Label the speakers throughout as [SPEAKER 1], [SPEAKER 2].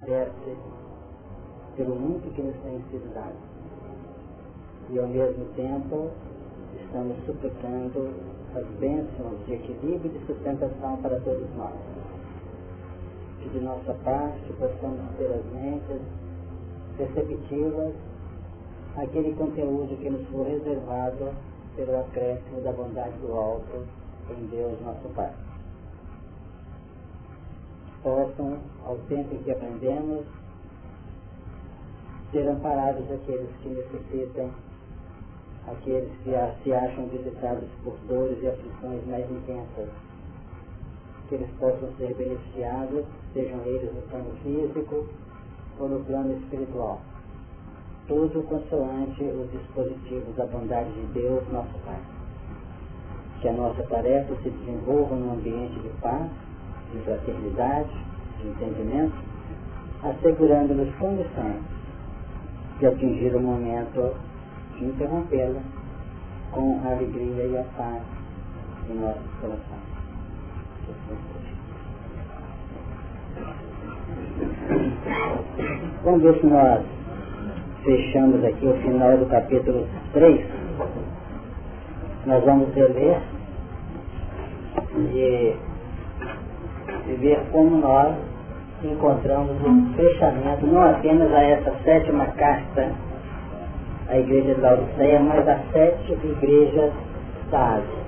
[SPEAKER 1] agradece pelo muito que nos tem sido dado. E ao mesmo tempo estamos suplicando as bênçãos de equilíbrio e de sustentação para todos nós. Que de nossa parte possamos ter as mentes receptivas àquele conteúdo que nos foi reservado pelo acréscimo da bondade do alto em Deus nosso Pai possam, ao tempo em que aprendemos, ser amparados aqueles que necessitam, aqueles que se acham visitados por dores e aflições mais intensas, que eles possam ser beneficiados, sejam eles no plano físico ou no plano espiritual. Tudo consoante os dispositivos da bondade de Deus, nosso Pai. Que a nossa tarefa se desenvolva num ambiente de paz, de fraternidade, de entendimento, assegurando-nos condições de atingir o momento de interrompê-la com a alegria e a paz em nossos corações. Vamos ver se nós fechamos aqui o final do capítulo 3. Nós vamos reler e e ver como nós encontramos um fechamento, não apenas a essa sétima carta à igreja de Laodiceia, mas a sete igrejas da Ásia.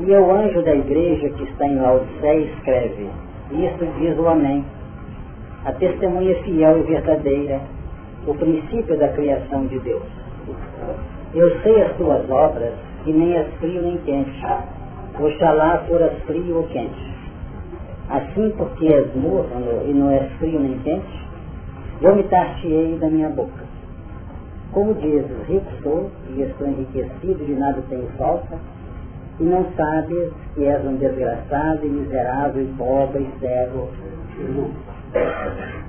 [SPEAKER 1] E o anjo da igreja que está em Laodiceia escreve, isso diz o Amém, a testemunha fiel e verdadeira, o princípio da criação de Deus. Eu sei as tuas obras, que nem és frio nem quente Oxalá fora frio ou quente. Assim, porque és morno e não és frio nem quente, vomitar-te-ei da minha boca. Como dizes, rico sou e estou enriquecido, de nada tenho falta, e não sabes que és um desgraçado e miserável e pobre e cego.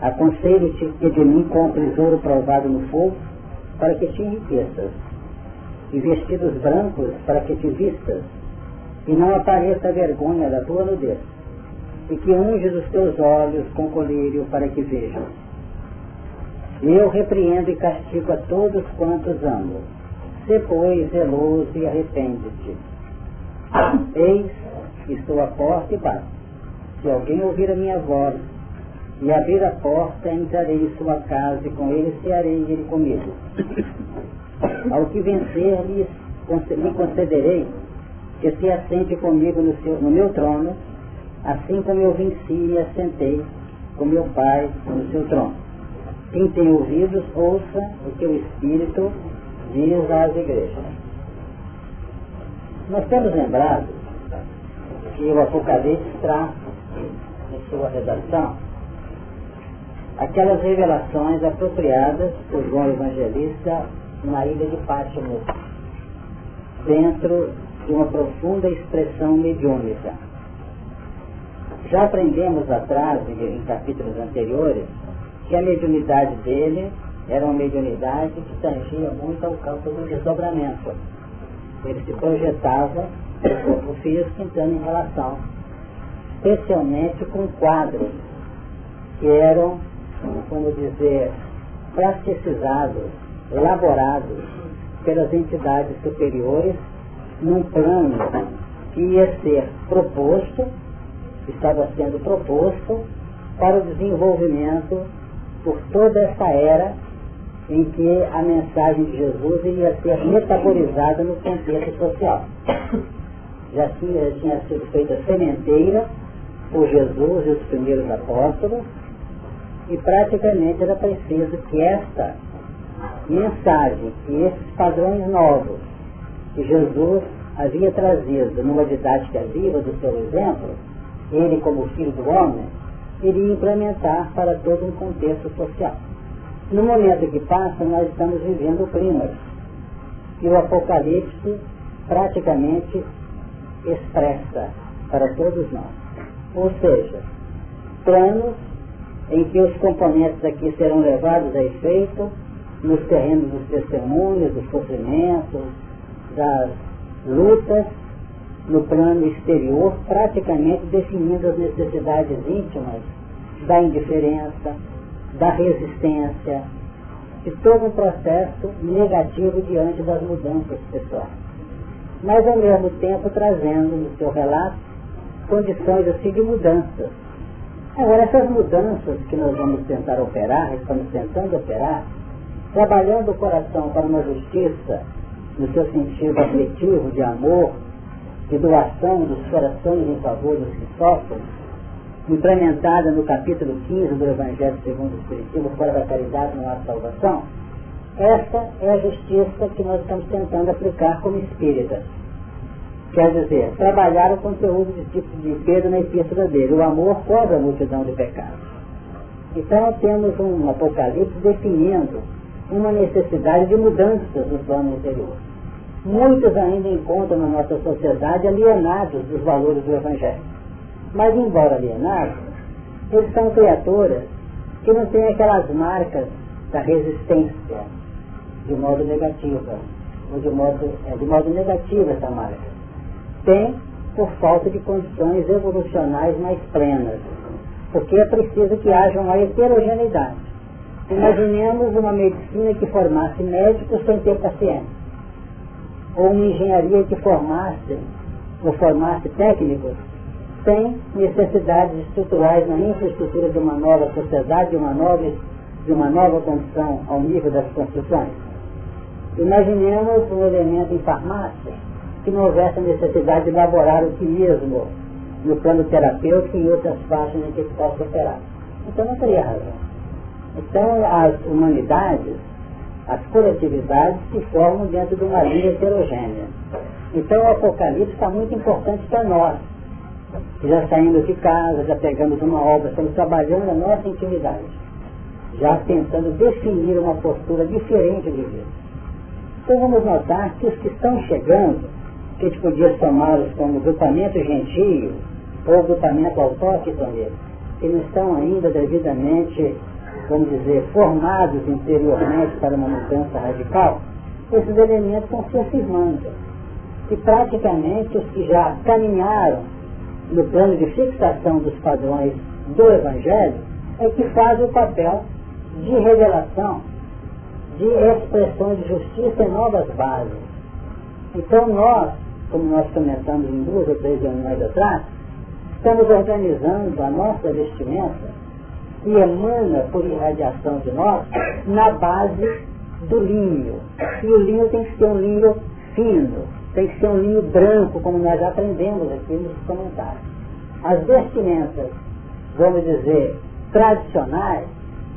[SPEAKER 1] Aconselho-te que de mim compres ouro provado no fogo, para que te enriqueças, e vestidos brancos para que te vistas, e não apareça a vergonha da tua nudez, e que unges os teus olhos com colírio para que vejam. Eu repreendo e castigo a todos quantos amo. Se, pois, zeloso e arrepende-te. Eis, estou à porta e bato. Se alguém ouvir a minha voz e abrir a porta, entrarei em sua casa e com ele cearei ele comigo. Ao que vencer, lhe concederei que se assente comigo no, seu, no meu trono, assim como eu venci e assentei com meu Pai no seu trono. Quem tem ouvidos, ouça o que o Espírito diz às igrejas. Nós temos lembrado que o Apocalipse traz em sua redação aquelas revelações apropriadas por João Evangelista na ilha de Pátimos, dentro de uma profunda expressão mediúnica. Já aprendemos atrás, em capítulos anteriores, que a mediunidade dele era uma mediunidade que tangia muito ao campo do desdobramento. Ele se projetava o físico entrando em relação, especialmente com quadros que eram, como dizer, plasticizados, elaborados pelas entidades superiores num plano que ia ser proposto, estava sendo proposto para o desenvolvimento por toda essa era em que a mensagem de Jesus iria ser metabolizada no contexto social. Já tinha, tinha sido feita sementeira por Jesus e os primeiros apóstolos, e praticamente era preciso que esta mensagem, que esses padrões novos que Jesus havia trazido numa didática viva do seu exemplo, ele como filho do homem, iria implementar para todo um contexto social. No momento que passa, nós estamos vivendo o clímax, que o Apocalipse praticamente expressa para todos nós. Ou seja, planos em que os componentes aqui serão levados a efeito nos terrenos dos testemunhos, dos sofrimentos, das lutas no plano exterior, praticamente definindo as necessidades íntimas da indiferença, da resistência, de todo um processo negativo diante das mudanças pessoais. Mas ao mesmo tempo trazendo no seu relato condições assim de mudanças. Agora essas mudanças que nós vamos tentar operar, estamos tentando operar, trabalhando o coração para uma justiça no seu sentido afetivo de amor e doação dos corações em favor dos que sofrem, implementada no capítulo 15 do Evangelho segundo o Espiritismo, fora da caridade não há salvação, essa é a justiça que nós estamos tentando aplicar como espíritas. Quer dizer, trabalhar o conteúdo de tipo de Pedro na epístola dele. O amor cobre a multidão de pecados. Então temos um apocalipse definindo uma necessidade de mudanças no plano interior. Muitos ainda encontram na nossa sociedade alienados dos valores do Evangelho. Mas, embora alienados, eles são criaturas que não têm aquelas marcas da resistência de modo negativa, ou de modo, é, de modo negativo essa marca. Tem por falta de condições evolucionais mais plenas, porque é preciso que haja uma heterogeneidade. Imaginemos uma medicina que formasse médicos sem ter pacientes, ou uma engenharia que formasse ou formasse técnicos sem necessidades estruturais na infraestrutura de uma nova sociedade, de uma nova, de uma nova condição ao nível das construções. Imaginemos um elemento em farmácia que não houvesse necessidade de elaborar o quimismo no plano terapêutico e outras faixas em que se possa operar. Então não teria razão. Então, as humanidades, as coletividades se formam dentro de uma linha heterogênea. Então, o Apocalipse está muito importante para nós. Já saímos de casa, já pegamos uma obra, estamos trabalhando a nossa intimidade. Já tentando definir uma postura diferente de vida. Então, vamos notar que os que estão chegando, que a gente podia chamá-los como grupamento gentio, ou grupamento autóctone, que não estão ainda devidamente vamos dizer, formados interiormente para uma mudança radical, esses elementos estão se afirmando. E praticamente os que já caminharam no plano de fixação dos padrões do Evangelho é que fazem o papel de revelação, de expressão de justiça em novas bases. Então nós, como nós comentamos em duas ou três reuniões atrás, estamos organizando a nossa vestimenta que emana por irradiação de nós na base do linho. E o linho tem que ser um linho fino, tem que ser um linho branco, como nós aprendemos aqui nos comentários. As vestimentas, vamos dizer, tradicionais,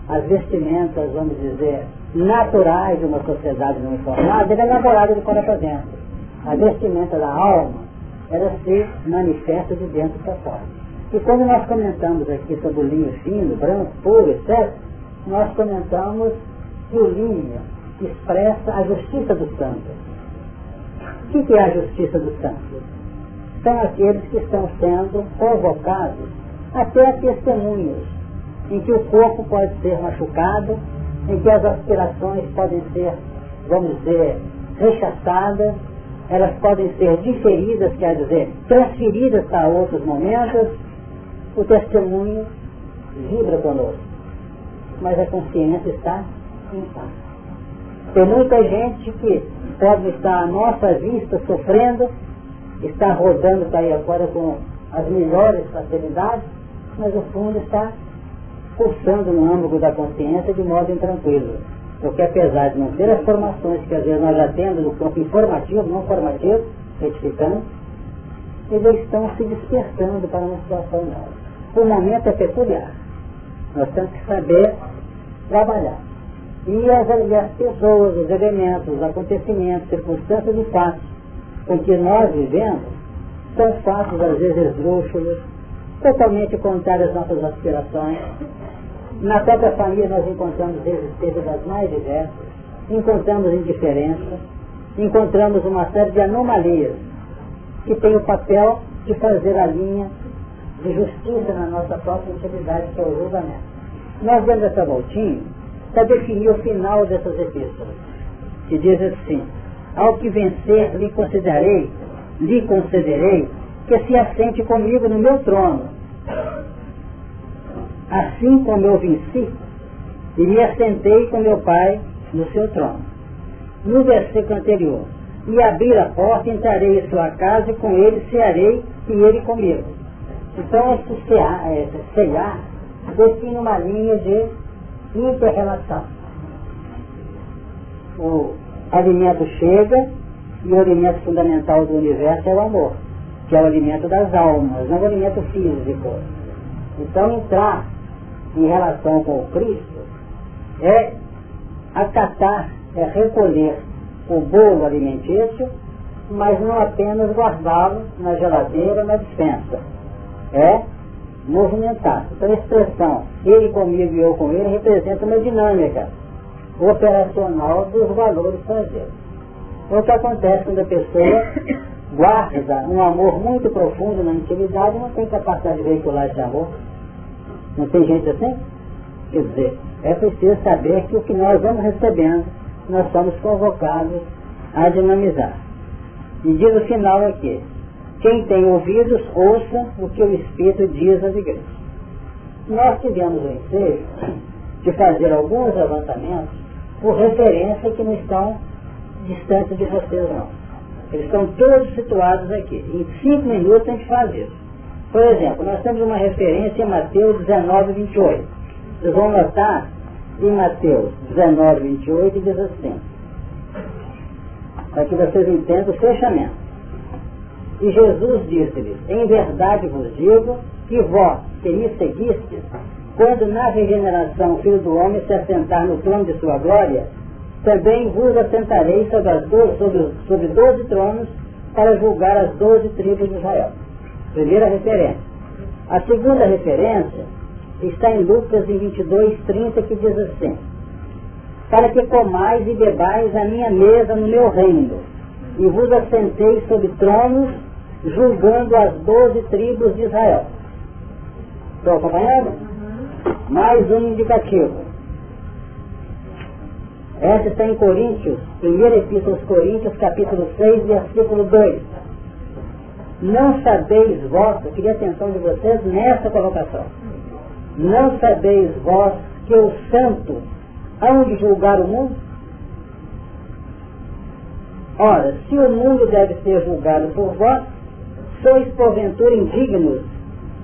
[SPEAKER 1] as vestimentas, vamos dizer, naturais de uma sociedade não informada, era elaborada de fora para dentro. A vestimenta da alma, ela se manifesta de dentro para fora. E quando nós comentamos aqui sobre o linho fino, branco, puro, etc., nós comentamos que o linho expressa a justiça dos santos. O que é a justiça dos santos? São aqueles que estão sendo convocados até a testemunhos, em que o corpo pode ser machucado, em que as aspirações podem ser, vamos dizer, rechaçadas, elas podem ser diferidas, quer dizer, transferidas para outros momentos, o testemunho vibra conosco, mas a consciência está paz. Tem muita gente que pode estar à nossa vista sofrendo, está rodando para aí agora com as melhores facilidades, mas o fundo está pulsando no âmago da consciência de modo intranquilo. Porque apesar de não ter as formações que às vezes nós já temos no campo informativo, não formativo, retificando, eles estão se despertando para uma situação nova o momento é peculiar. Nós temos que saber trabalhar. E as, as pessoas, os elementos, os acontecimentos, circunstâncias e fatos com que nós vivemos são fatos, às vezes, esdrúxulos, totalmente contrários às nossas aspirações. Na própria família nós encontramos resistência das mais diversas, encontramos indiferença, encontramos uma série de anomalias que tem o papel de fazer a linha de justiça na nossa própria intimidade, que é o julgamento. Nós demos essa voltinha para definir o final dessas epístolas, que diz assim, ao que vencer lhe considerei, lhe concederei, que se assente comigo no meu trono. assim como eu venci e me assentei com meu Pai no seu trono. No versículo anterior, e abrir a porta, entrarei em sua casa e com ele cearei e ele comigo. Então, esse cear define uma linha de inter-relação. O alimento chega e o alimento fundamental do universo é o amor, que é o alimento das almas, não o alimento físico. Então, entrar em relação com o Cristo é acatar, é recolher o bolo alimentício, mas não apenas guardá-lo na geladeira, na dispensa. É movimentar. Então a expressão ele comigo e eu com ele representa uma dinâmica operacional dos valores prazeres. Então o que acontece quando a pessoa guarda um amor muito profundo na intimidade não tem capacidade de veicular esse amor? Não tem gente assim? Quer dizer, é preciso saber que o que nós vamos recebendo, nós somos convocados a dinamizar. E diz o final aqui, quem tem ouvidos, ouça o que o Espírito diz às igrejas. Nós tivemos o ensejo de fazer alguns levantamentos por referência que não estão distantes de vocês não. Eles estão todos situados aqui. Em cinco minutos a gente faz isso. Por exemplo, nós temos uma referência em Mateus 19, 28. Vocês vão notar em Mateus 19, 28 diz assim, para que vocês entendam o fechamento. E Jesus disse-lhes, em verdade vos digo, que vós, que me seguistes, quando na regeneração o Filho do Homem se assentar no trono de sua glória, também vos assentarei sobre, as doze, sobre, sobre doze tronos para julgar as doze tribos de Israel. Primeira referência. A segunda referência está em Lucas em 22, 30, que diz assim, para que comais e bebais a minha mesa no meu reino, e vos assentei sobre tronos, julgando as doze tribos de Israel. Estão acompanhando? Mais um indicativo. Essa está em Coríntios, primeira epístola aos Coríntios, capítulo 6, versículo 2. Não sabeis vós, eu queria a atenção de vocês nessa colocação. Não sabeis vós que o santo hão de julgar o mundo? Ora, se o mundo deve ser julgado por vós, sois porventura indignos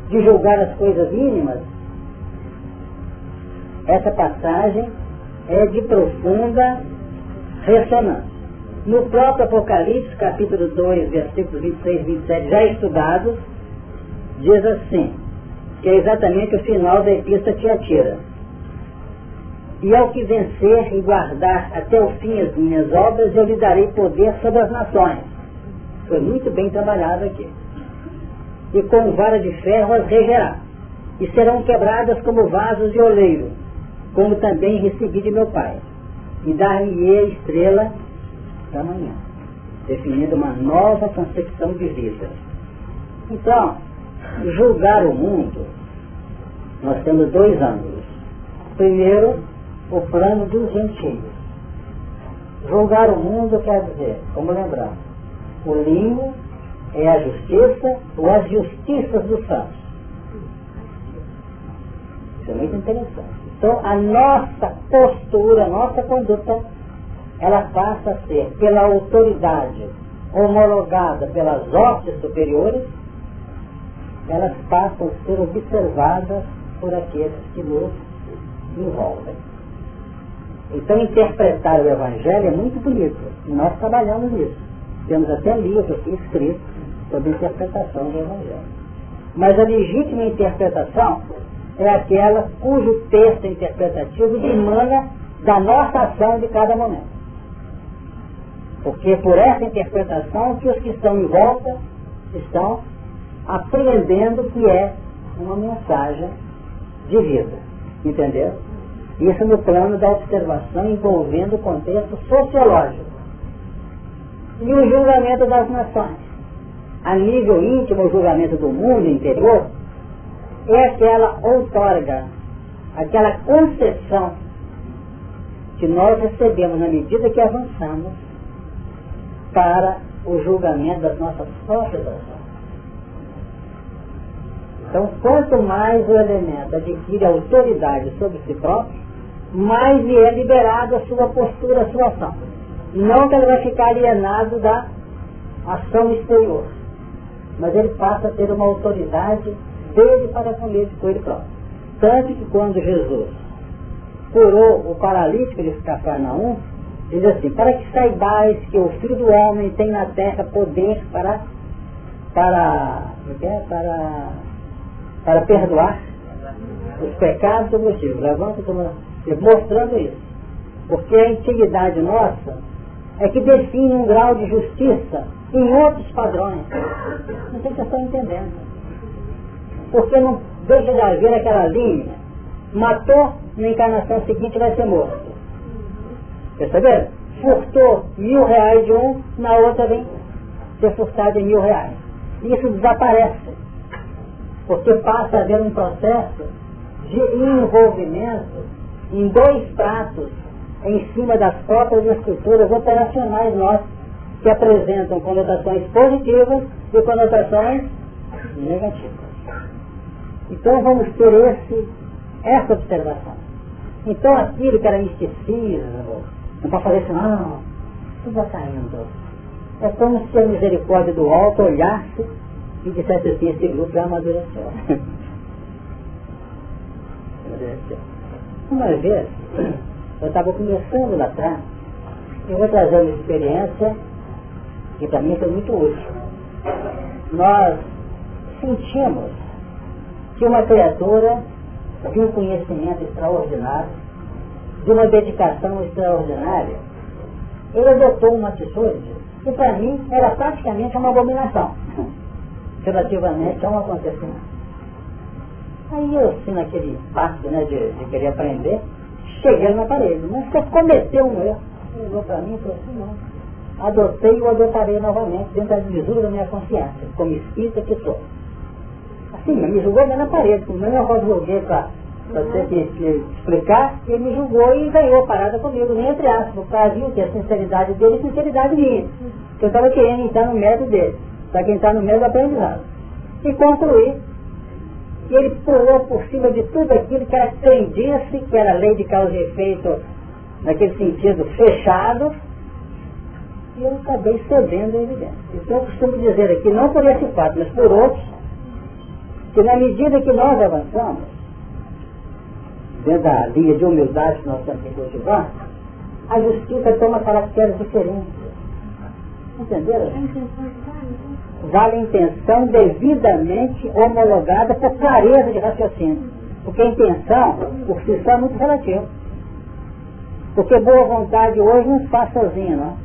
[SPEAKER 1] de julgar as coisas mínimas? Essa passagem é de profunda ressonância. No próprio Apocalipse, capítulo 2, versículos 26 e 27, já estudados, diz assim, que é exatamente o final da epístola Tiatira. E ao que vencer e guardar até o fim as minhas obras, eu lhe darei poder sobre as nações. Foi muito bem trabalhado aqui. E com vara de ferro as regerá. E serão quebradas como vasos de oleiro, como também recebi de meu Pai. E dar-lhe a estrela da manhã, definindo uma nova concepção de vida. Então, julgar o mundo, nós temos dois ângulos. Primeiro, o plano dos gentios. Julgar o mundo quer dizer, como lembrar, o limbo é a justiça ou as justiças dos santos. Isso é muito interessante. Então, a nossa postura, a nossa conduta, ela passa a ser, pela autoridade homologada pelas hostes superiores, elas passam a ser observadas por aqueles que nos envolvem. Então, interpretar o Evangelho é muito bonito. Nós trabalhamos nisso. Temos até livros aqui escritos sobre interpretação do Evangelho. Mas a legítima interpretação é aquela cujo texto interpretativo emana da nossa ação de cada momento. Porque por essa interpretação que os que estão em volta estão apreendendo que é uma mensagem de vida. Entendeu? Isso no plano da observação envolvendo o contexto sociológico. E o julgamento das nações. A nível íntimo, o julgamento do mundo interior é aquela outorga, aquela concepção que nós recebemos na medida que avançamos para o julgamento das nossas próprias ações. Então, quanto mais o elemento adquire autoridade sobre si próprio, mais lhe é liberado a sua postura, a sua ação. Não que ele vai ficar alienado da ação exterior, mas ele passa a ter uma autoridade dele para com ele, com ele próprio. Tanto que quando Jesus curou o paralítico de Cafarnaum, diz assim, para que saibais que o Filho do Homem tem na terra poder para, para, é? para, para perdoar os pecados do motivo. Levanta mostrando isso. Porque a intimidade nossa é que define um grau de justiça em outros padrões. Não sei se vocês estão entendendo. Porque não deixa de haver aquela linha. Matou, na encarnação seguinte vai ser morto. Perceberam? Furtou mil reais de um, na outra vem ser furtado em mil reais. Isso desaparece. Porque passa a haver um processo de envolvimento em dois pratos em cima das próprias estruturas operacionais nossas, que apresentam conotações positivas e conotações negativas. Então vamos ter esse, essa observação. Então aquilo que era misticismo, não pode fazer assim, não, tudo vai caindo. É como se a misericórdia do alto olhasse e dissesse assim, esse grupo já amadureceu. amadureceu. Uma vez, eu estava começando lá atrás, eu vou trazer uma experiência que para mim foi muito útil. Nós sentimos que uma criatura de um conhecimento extraordinário, de uma dedicação extraordinária, ele adotou uma atitude que para mim era praticamente uma abominação relativamente a um acontecimento. Aí eu, assim, naquele pacto né, de, de querer aprender, cheguei na parede. Mas cometeu um erro. Olhou para mim e falou assim, não. Adotei e o adotarei novamente dentro da lisura da minha consciência, como espírita que sou. Assim, me julgou na parede, como eu não julguei para ter que, que, explicar, ele me julgou e ganhou a parada comigo, nem entre aspas, porque viu que a sinceridade dele e sinceridade minha. Que eu estava querendo entrar no método dele, para quem está no método aprendizado. E concluí e ele pulou por cima de tudo aquilo que era crendice, que era lei de causa e efeito, naquele sentido fechado, e eu acabei cedendo a evidência. Então eu costumo dizer aqui, não por esse fato, mas por outros, que na medida que nós avançamos, dentro da linha de humildade que nós temos que cultivar, a justiça toma caracteres diferentes. Entenderam? vale a intenção devidamente homologada por clareza de raciocínio. Porque a intenção, por si só, é muito relativa. Porque boa vontade hoje não faz sozinha, não.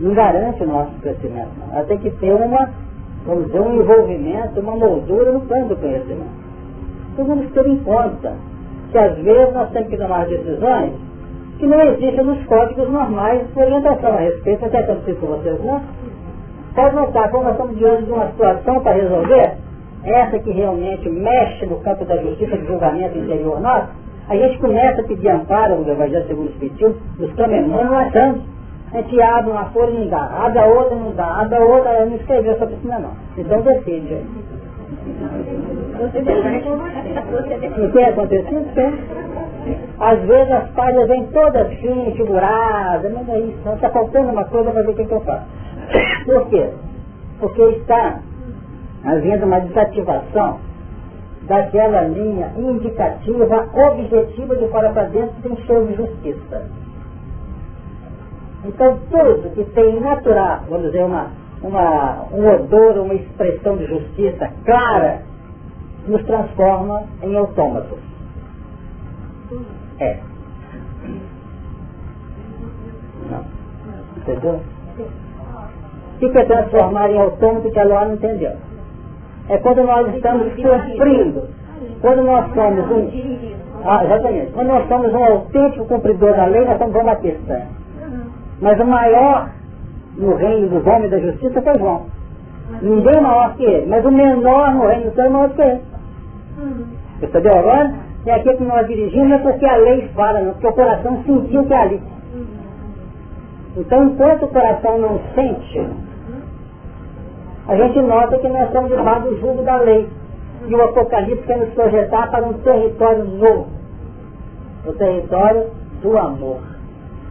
[SPEAKER 1] Não garante o nosso crescimento. Não. Ela tem que ter uma, vamos dizer, um envolvimento, uma moldura no plano do conhecimento. Então vamos ter em conta que às vezes nós temos que tomar decisões que não existem nos códigos normais de orientação a respeito, até acontecido com vocês, não? Pode notar, quando nós estamos diante de uma situação para resolver, essa que realmente mexe no campo da justiça, do julgamento interior nosso, a gente começa a pedir amparo no Evangelho segundo o Espiritismo, nos caminhões não achamos. A gente abre uma folha e não dá, abre a outra não dá, abre a outra, não escreveu sobre isso não. Então decide. O que é acontecido? Tem. Às vezes as páginas vêm todas assim, figuradas, mas é isso, está faltando uma coisa para ver o que, que eu faço. Por quê? Porque está havendo uma desativação daquela linha indicativa, objetiva de fora para dentro tem show de justiça. Então tudo que tem natural, vamos dizer, uma, uma, um odor, uma expressão de justiça clara, nos transforma em autômatos. É. Não. Entendeu? O que é transformar em autônomo que a Ló não entendeu? É quando nós estamos sofrendo. Quando nós somos um. Ah, exatamente. Quando nós somos um autêntico cumpridor da lei, nós João Batista. Mas o maior no reino dos homens da justiça foi João. Ninguém maior que ele. Mas o menor no reino dos céu é maior que ele. Entendeu agora? É aquilo que nós dirigimos é porque a lei fala, não, porque o coração sentiu que é ali. Então, enquanto o coração não sente, a gente nota que nós estamos debaixo do jugo da lei. E o Apocalipse quer nos projetar para um território novo. O território do amor.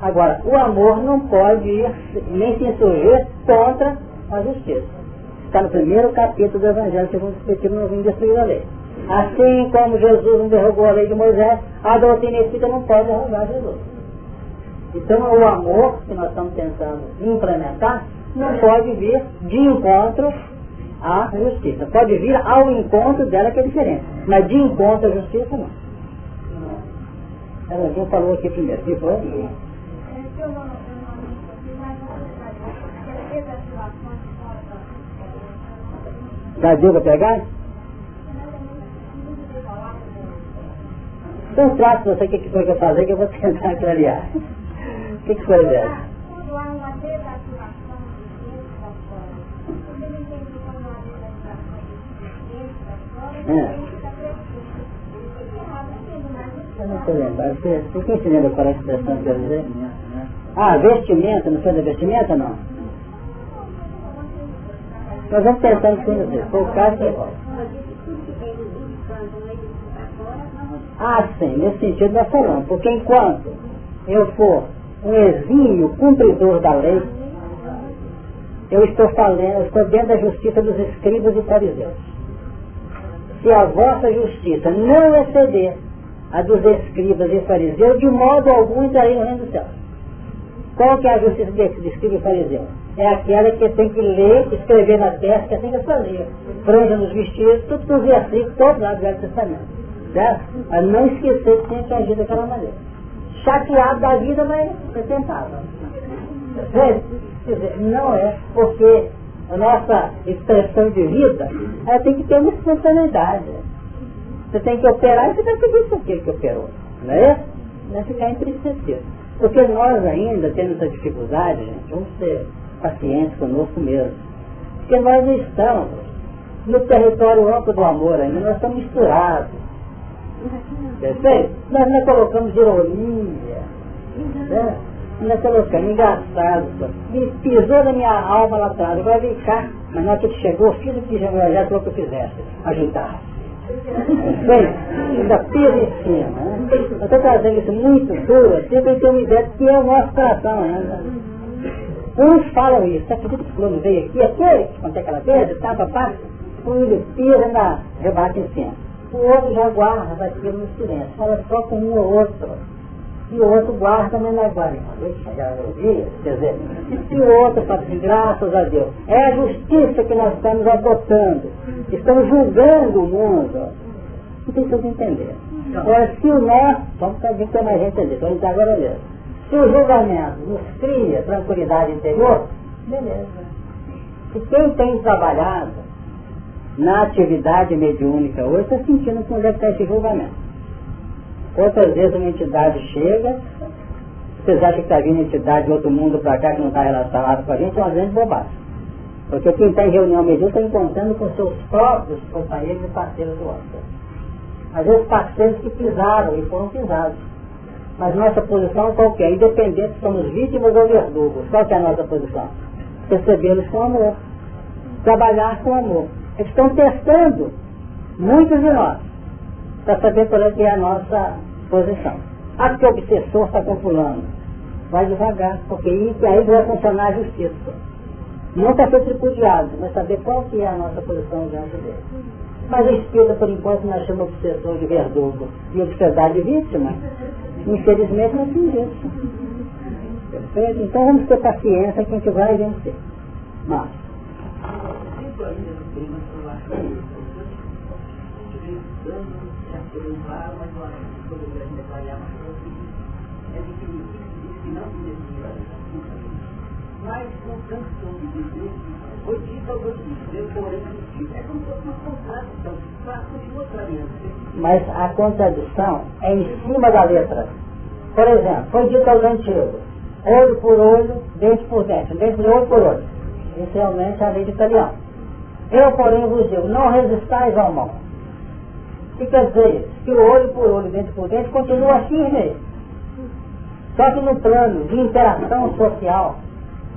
[SPEAKER 1] Agora, o amor não pode ir, nem se insurgir contra a justiça. Está no primeiro capítulo do Evangelho, segundo o Espiritismo, não vim destruir a lei. Assim como Jesus não derrubou a lei de Moisés, a doutrina espírita não pode derrubar Jesus. Então o amor que nós estamos tentando implementar não pode vir de encontro à justiça. Pode vir ao encontro dela que é diferente. Mas de encontro à justiça não. Ela falou aqui primeiro. Que foi? Já deu para pegar? Então trato você o que foi que eu fazer que eu vou tentar clarear. O que, que foi dela? É. Eu não estou lembrando. Você, você se lembra qual é a expressão que eu dizer? Ah, vestimenta, não foi da vestimenta não? Nós vamos tentando conhecer. Foi o caso que... Ah, sim, nesse sentido nós falamos. Porque enquanto eu for um exímio cumpridor da lei, eu estou falando, eu estou dentro da justiça dos escribas e fariseus. Se a vossa justiça não exceder a dos escribas e fariseus, de modo algum entrarei no reino do céu. Qual que é a justiça de escriba e fariseu? É aquela que tem que ler, escrever na testa, que assim que fazer. Franja nos vestidos, tudo com os versículos, todos lá do Velho Testamento. Certo? A não esquecer que tem que agir daquela maneira. Chateado da vida, mas tentava. Quer dizer, não é porque a nossa expressão de vida ela tem que ter uma espontaneidade. Você tem que operar e você vai pedir isso aqui que operou. Não é? Não é ficar entristecido. Porque nós ainda temos essa dificuldade, gente, vamos ser pacientes conosco mesmo. Porque nós não estamos no território amplo do amor ainda, nós estamos misturados. Perfeito? Nós não colocamos ironia, né? nós colocamos engraçado, me pisou na minha alma lá atrás, agora vem cá, mas na hora que chegou, fiz o que já, já que eu fizesse, ajudar. Bem, ainda pisa em cima. Né? Eu estou trazendo isso muito duro, assim, para ter uma ideia de que é o nosso coração ainda. Uns falam isso, você acredita que o fulano veio aqui, aquele que contei aquela vez, tá, papá? Um ele pisa na rebate em cima. O outro já guarda aquilo no silêncio, fala só com um ou outro. E o outro guarda, mas não é guarda. Quer dizer, e o outro fala assim, graças a Deus. É a justiça que nós estamos adotando. Estamos julgando o mundo. Não tem que entender. Agora, se o nosso, vamos fazer que mais gente entender, vamos agora mesmo. Se o julgamento nos cria tranquilidade interior, beleza. E quem tem trabalhado na atividade mediúnica hoje está sentindo como deve estar esse julgamento. Outras vezes uma entidade chega, vocês acham que está vindo entidade de outro mundo para cá que não está relacionado com a gente, é uma grande bobagem. Porque quem está em reunião mediúnica está encontrando com seus próprios companheiros e parceiros do outro. Às vezes parceiros que pisaram e foram pisados. Mas nossa posição é qualquer, independente se somos vítimas ou verdugos. Qual é a nossa posição? Recebê-los com amor. Trabalhar com amor. Eles estão testando muitos de nós para saber qual é, que é a nossa posição. Ah, que obsessor está com Vai devagar, porque aí vai funcionar a justiça. Não para ser tripudiado, mas saber qual que é a nossa posição diante dele. Mas a esquerda, por enquanto, nós chamamos obsessor de verdugo e obsessor de vítima. Infelizmente, não tem isso. Perfeito? Então vamos ter paciência que a gente vai vencer. Mas. Mas tom de foi dito ao é como se fosse uma contradição, mas a contradição é em cima da letra. Por exemplo, foi dito aos antigos, olho por olho, dente por dente, dente por olho por olho. Isso realmente é a lei de italiano. Eu, porém, vos digo, não resistais ao mal. Que quer dizer Que o olho por olho, dente por dente, continua firme. Só que no plano de interação social,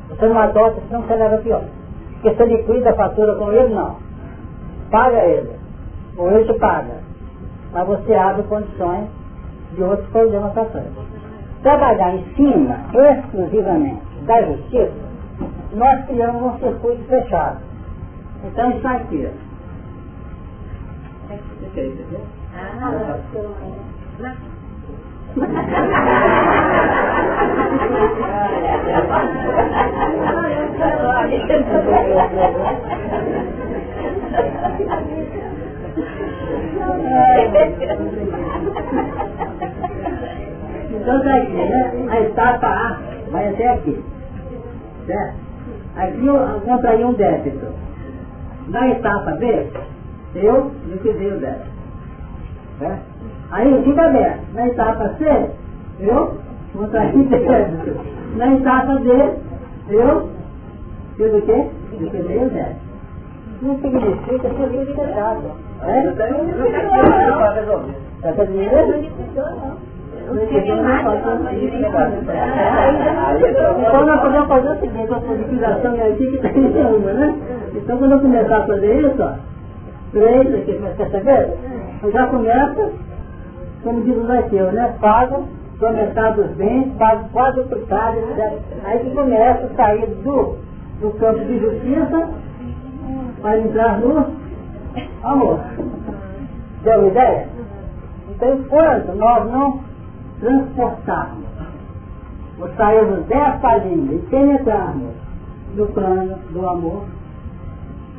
[SPEAKER 1] você não adota, senão você leva pior. Porque você liquida a fatura com ele, não. Paga ele. ou ele te paga. Mas você abre condições de outros problemas para frente. Trabalhar em cima, exclusivamente, da justiça, nós criamos um circuito fechado. Então isso aqui. Ah, não, então tá aqui, né? A etapa A vai até aqui. Certo? Aqui eu contraí um débito. Na etapa B, eu liquidei o débito. Certo? Aí fica aberto. Na etapa C, eu contraí débito. Na etapa D, eu fiz o quê? Liquidei o débito. Não significa que eu fiz fechado. É? Não tem Essa dinheiro? Então nós podemos fazer o seguinte, a liquidação é aqui que tem nenhuma, né? Então quando eu começar a fazer isso, ó, três aqui, quer saber? Eu já começo como diz o Zaiteu, né? Pago sua metade dos bens, quase triplicado, etc. Aí que começa a sair do, do campo de justiça para entrar no amor. Deu uma ideia? Então, enquanto nós não transportarmos, ou sairmos dessa linha e penetrarmos no plano do amor,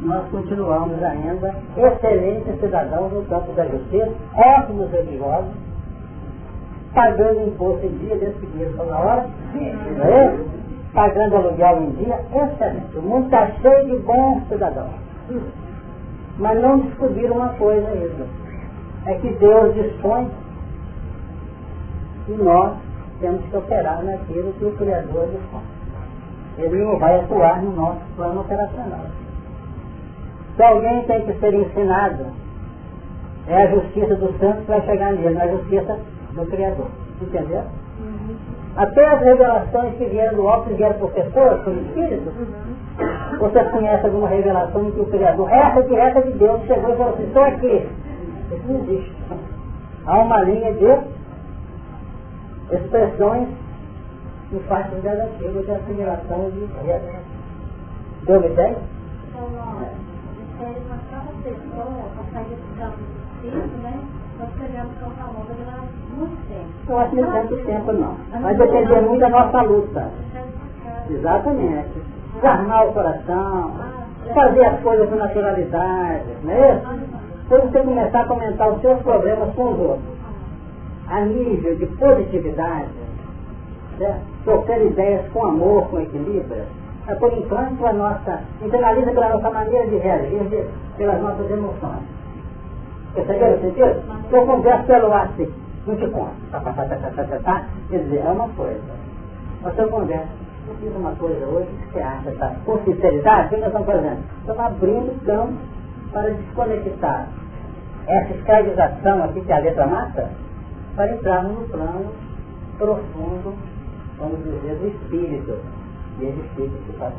[SPEAKER 1] nós continuamos ainda excelentes cidadãos no campo da justiça, ótimos religiosos, pagando imposto em dia, desde que dinheiro na hora, é? pagando aluguel em dia, excelente. O mundo está cheio de bons cidadãos. Mas não descobriram uma coisa ainda. É que Deus dispõe e nós temos que operar naquilo que o Criador dispõe. Ele não vai atuar no nosso plano operacional. Se alguém tem que ser ensinado, é a justiça do santo que vai chegar nele, não é a justiça do Criador. Entendeu? Uhum. Até as revelações que vieram do alto vieram por pessoas, por espíritos. Uhum. Você conhece alguma revelação em que o Criador, essa direta de Deus, chegou e falou assim, estou aqui. Isso não existe. Há uma linha de expressões que fazem daquilo de assimilação de realidade. Deu uma ideia? Então, série para cada pessoa, para sair desse campo do né? Nós pegamos São Paulo durante muito tempo. Eu acho que não tanto tempo não. Mas depender muito da nossa luta. Exatamente. Desarmar o coração, fazer as coisas com naturalidade, não é isso? Quando você começar a comentar os seus problemas com os outros, a nível de positividade, né? trocando ideias com amor, com equilíbrio, é, por enquanto, a nossa, internaliza pela nossa maneira de reagir, pelas nossas emoções. Perceberam o sentido? Se eu converso pelo assim, não te conto, tá, tá, tá, tá, tá, tá, tá, quer dizer, é uma coisa. Mas se eu converso, eu fiz uma coisa hoje, o que você acha, tá? Com sinceridade, o que nós estamos fazendo? Estamos abrindo campo para desconectar essa escravização aqui que a letra mata, para entrarmos no plano profundo, vamos dizer, do espírito e ele fica que faz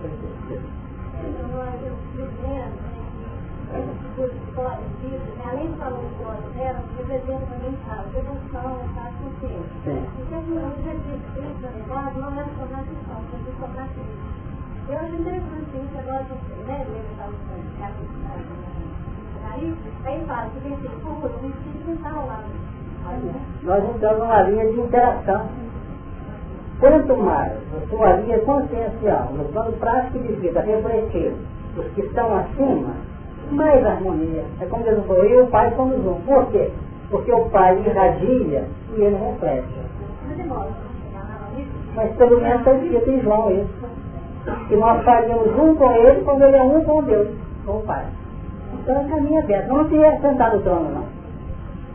[SPEAKER 1] perder.
[SPEAKER 2] Além de falar de glória dela, representa também a devoção, a consciência. Então, o Jesus Cristo, na verdade, não é tornar cristão, é de tornar Cristo. Eu acho interessante isso agora, né, ele está Aí, aí fala que tem assim, o Espírito não está lado.
[SPEAKER 1] Nós entramos numa linha de interação Quanto mais a sua linha consciencial, no plano prático de vida, refletir os que estão acima, mais harmonia. É como Jesus falou, eu e o Pai somos um. Por quê? Porque o Pai irradia e ele reflete. Mas pelo menos está escrito em João isso. Que nós faríamos um com ele quando ele é um com Deus, com o Pai. Então é caminho aberto. Não se ia sentar no trono, não.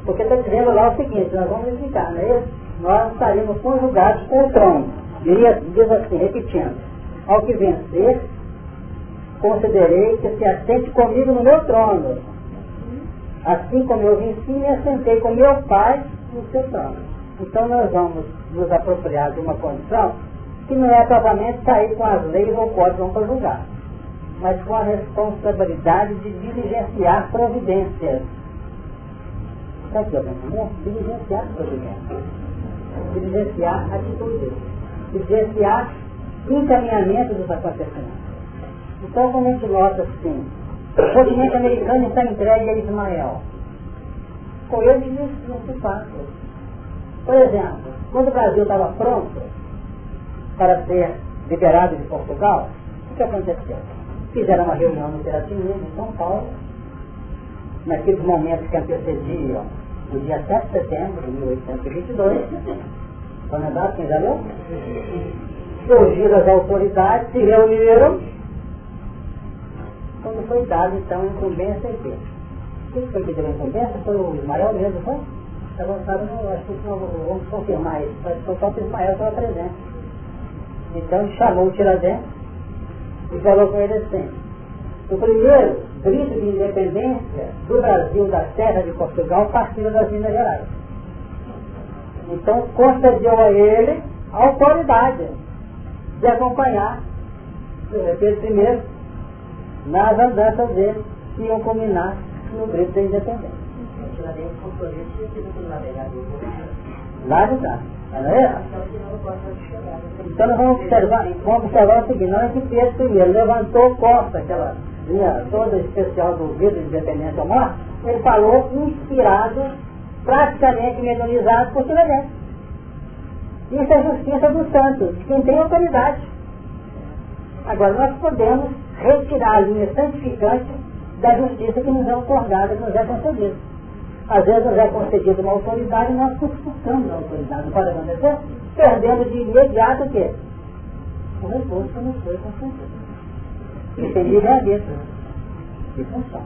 [SPEAKER 1] Porque está dizendo lá o seguinte, nós vamos explicar, não é isso? nós estaríamos conjugados com o trono. Diria, diz assim, repetindo, ao que vencer, considerei que se assente comigo no meu trono. Assim como eu venci, me assentei com meu Pai no seu trono. Então nós vamos nos apropriar de uma condição que não é propriamente sair com as leis ou códigos para julgar, mas com a responsabilidade de diligenciar providências sabe o que é pensamento? Diligenciar procedimento. Diligenciar atitudes. Diligenciar encaminhamento dos acontecimentos. Então, quando a gente nota assim, o continente americano está entregue a Ismael, com ele não se passa. Por exemplo, quando o Brasil estava pronto para ser liberado de Portugal, o que aconteceu? Fizeram uma reunião no Piratininho, em São Paulo, naqueles momentos que antecediam o dia 7 de setembro de 1822, quando a data, já leu? Surgiram as autoridades, se reuniram, quando foi dado então a incumbência a quê? Quem foi que deu a incumbência? Foi o Ismael mesmo, foi? Agora sabe, acho que não, vamos confirmar isso, mas foi só que o Ismael estava presente. Então chamou o Tiradentes e falou com ele assim, o primeiro grito de independência do Brasil da terra de Portugal partiu das Minas Gerais. Então concedeu a ele a autoridade de acompanhar Pedro I nas andanças dele que iam culminar no grito da independência. Lá de trás. É? Então nós vamos observar, vamos observar o seguinte, não é que Pedro primeiro levantou Costa, aquela linha toda especial do grito de independência ou morte, ele falou inspirado, praticamente medonizado por Tiradentes. Isso é justiça dos santos, quem tem autoridade. Agora nós podemos retirar a linha santificante da justiça que nos é otorgada, que nos é concedida. Às vezes nos é concedida uma autoridade e nós consultamos a autoridade. Não pode acontecer? Perdendo de imediato o quê? O recurso que nos foi concedido. E tem livre-arbítrio. E funciona.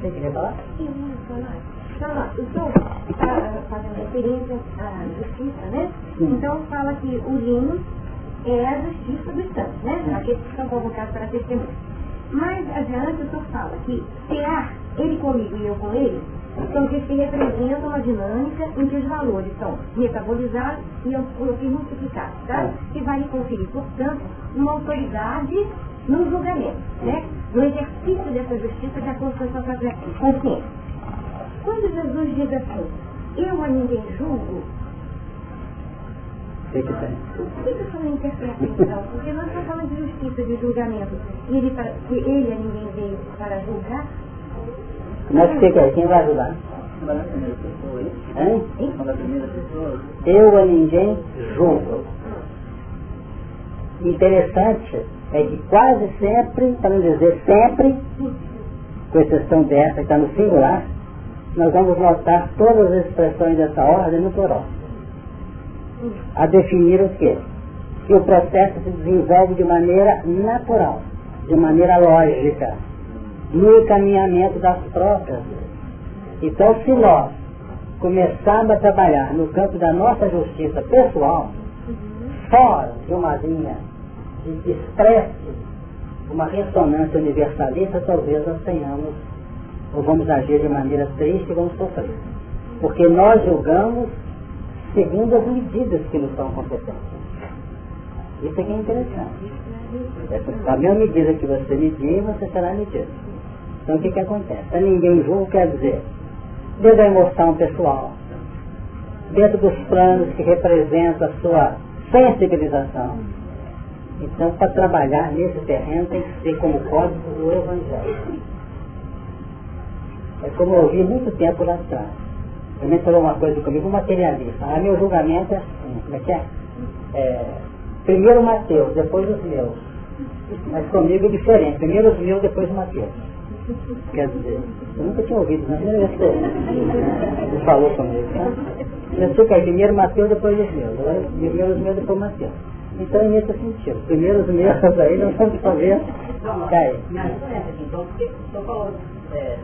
[SPEAKER 1] Você queria falar?
[SPEAKER 3] Sim, então, está fazendo referência à justiça, né? Então fala que o Lino a justiça dos santos, né? Aqueles que são convocados para testemunho. Mais adiante o senhor fala que será ele comigo e eu com ele, são que se representam uma dinâmica em que os valores são metabolizados e coloquei multiplicados, tá? Que vai conferir, portanto, uma autoridade no julgamento, né? No exercício dessa justiça de acordo com a sua consciência. Quando Jesus diz assim, eu a ninguém julgo,
[SPEAKER 1] que que tem?
[SPEAKER 3] O que você não interpreta então? Porque nós estamos falando de justiça, de julgamento. E ele, que ele a ninguém veio para julgar.
[SPEAKER 1] Mas o que, que é? Quem vai ajudar? Hein? Eu a ninguém julgo. Interessante é que quase sempre, para não dizer sempre, com exceção dessa que está no singular, nós vamos notar todas as expressões dessa ordem no plural a definir o quê? Que o processo se desenvolve de maneira natural, de maneira lógica, no encaminhamento das próprias. Então, se nós começarmos a trabalhar no campo da nossa justiça pessoal, fora de uma linha que expresse uma ressonância universalista, talvez nós tenhamos, ou vamos agir de maneira triste e vamos sofrer. Porque nós julgamos segundo as medidas que nos são competentes. Isso aqui é interessante. É a mesma medida que você medir, você será medido. Então o que, que acontece? A ninguém julga quer dizer, dentro da emoção pessoal, dentro dos planos que representam a sua sensibilização. Então, para trabalhar nesse terreno tem que ser como código do Evangelho. É como eu ouvi muito tempo lá atrás também falou uma coisa comigo, um materialista. Ah, meu julgamento é assim, como é que é? é primeiro Mateus, depois os meus. Mas comigo é diferente, primeiro os meus, depois o Mateus. Quer dizer, eu nunca tinha ouvido, não primeira vez que falou comigo. Né? Que é primeiro Mateus, depois os meus. Agora, primeiro os meus, depois Mateus. Então, é nesse sentido. Primeiro os meus, aí nós vamos fazer cair. Então, por que você falou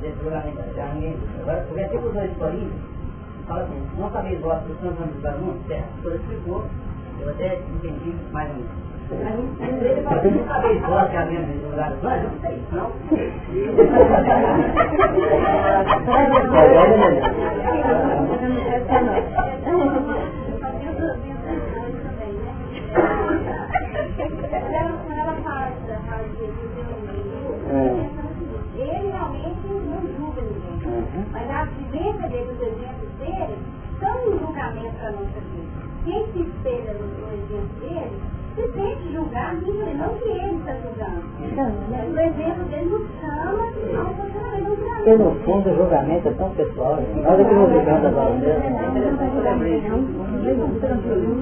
[SPEAKER 1] desse julgamento? Agora, o versículo 2 de Coríntios, fala assim, não sabeis vós que os santos anjos das mãos, certo? Por explicou, eu até entendi mais ou menos. Ele fala, não sabeis vós que havemos em lugar dos anjos? Não sei, não?
[SPEAKER 3] Ele realmente não julga ninguém. Mas a vivência dele,
[SPEAKER 2] a nossa vida. Quem se espelha no, no exemplo dele, se sente julgado, não que ele está julgando. O exemplo dele nos chama a um funcionamento
[SPEAKER 1] Porque no fundo o julgamento é tão pessoal. Olha que não julgando agora mesmo.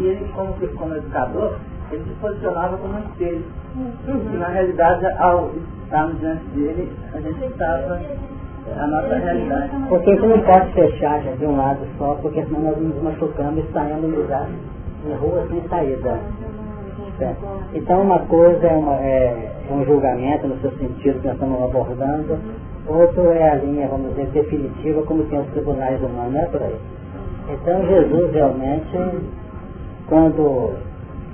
[SPEAKER 4] Ele, como, como educador, ele se posicionava como um espelho. E na realidade, ao estarmos diante dele, a gente estava a nossa realidade.
[SPEAKER 1] Porque gente não pode fechar de um lado só, porque senão nós nos machucamos e saímos no lugar, em rua sem saída. Então uma coisa é, uma, é, um julgamento no seu sentido que nós estamos abordando, outro é a linha, vamos dizer, definitiva, como tem os tribunais humanos, não é por aí. Então Jesus realmente, quando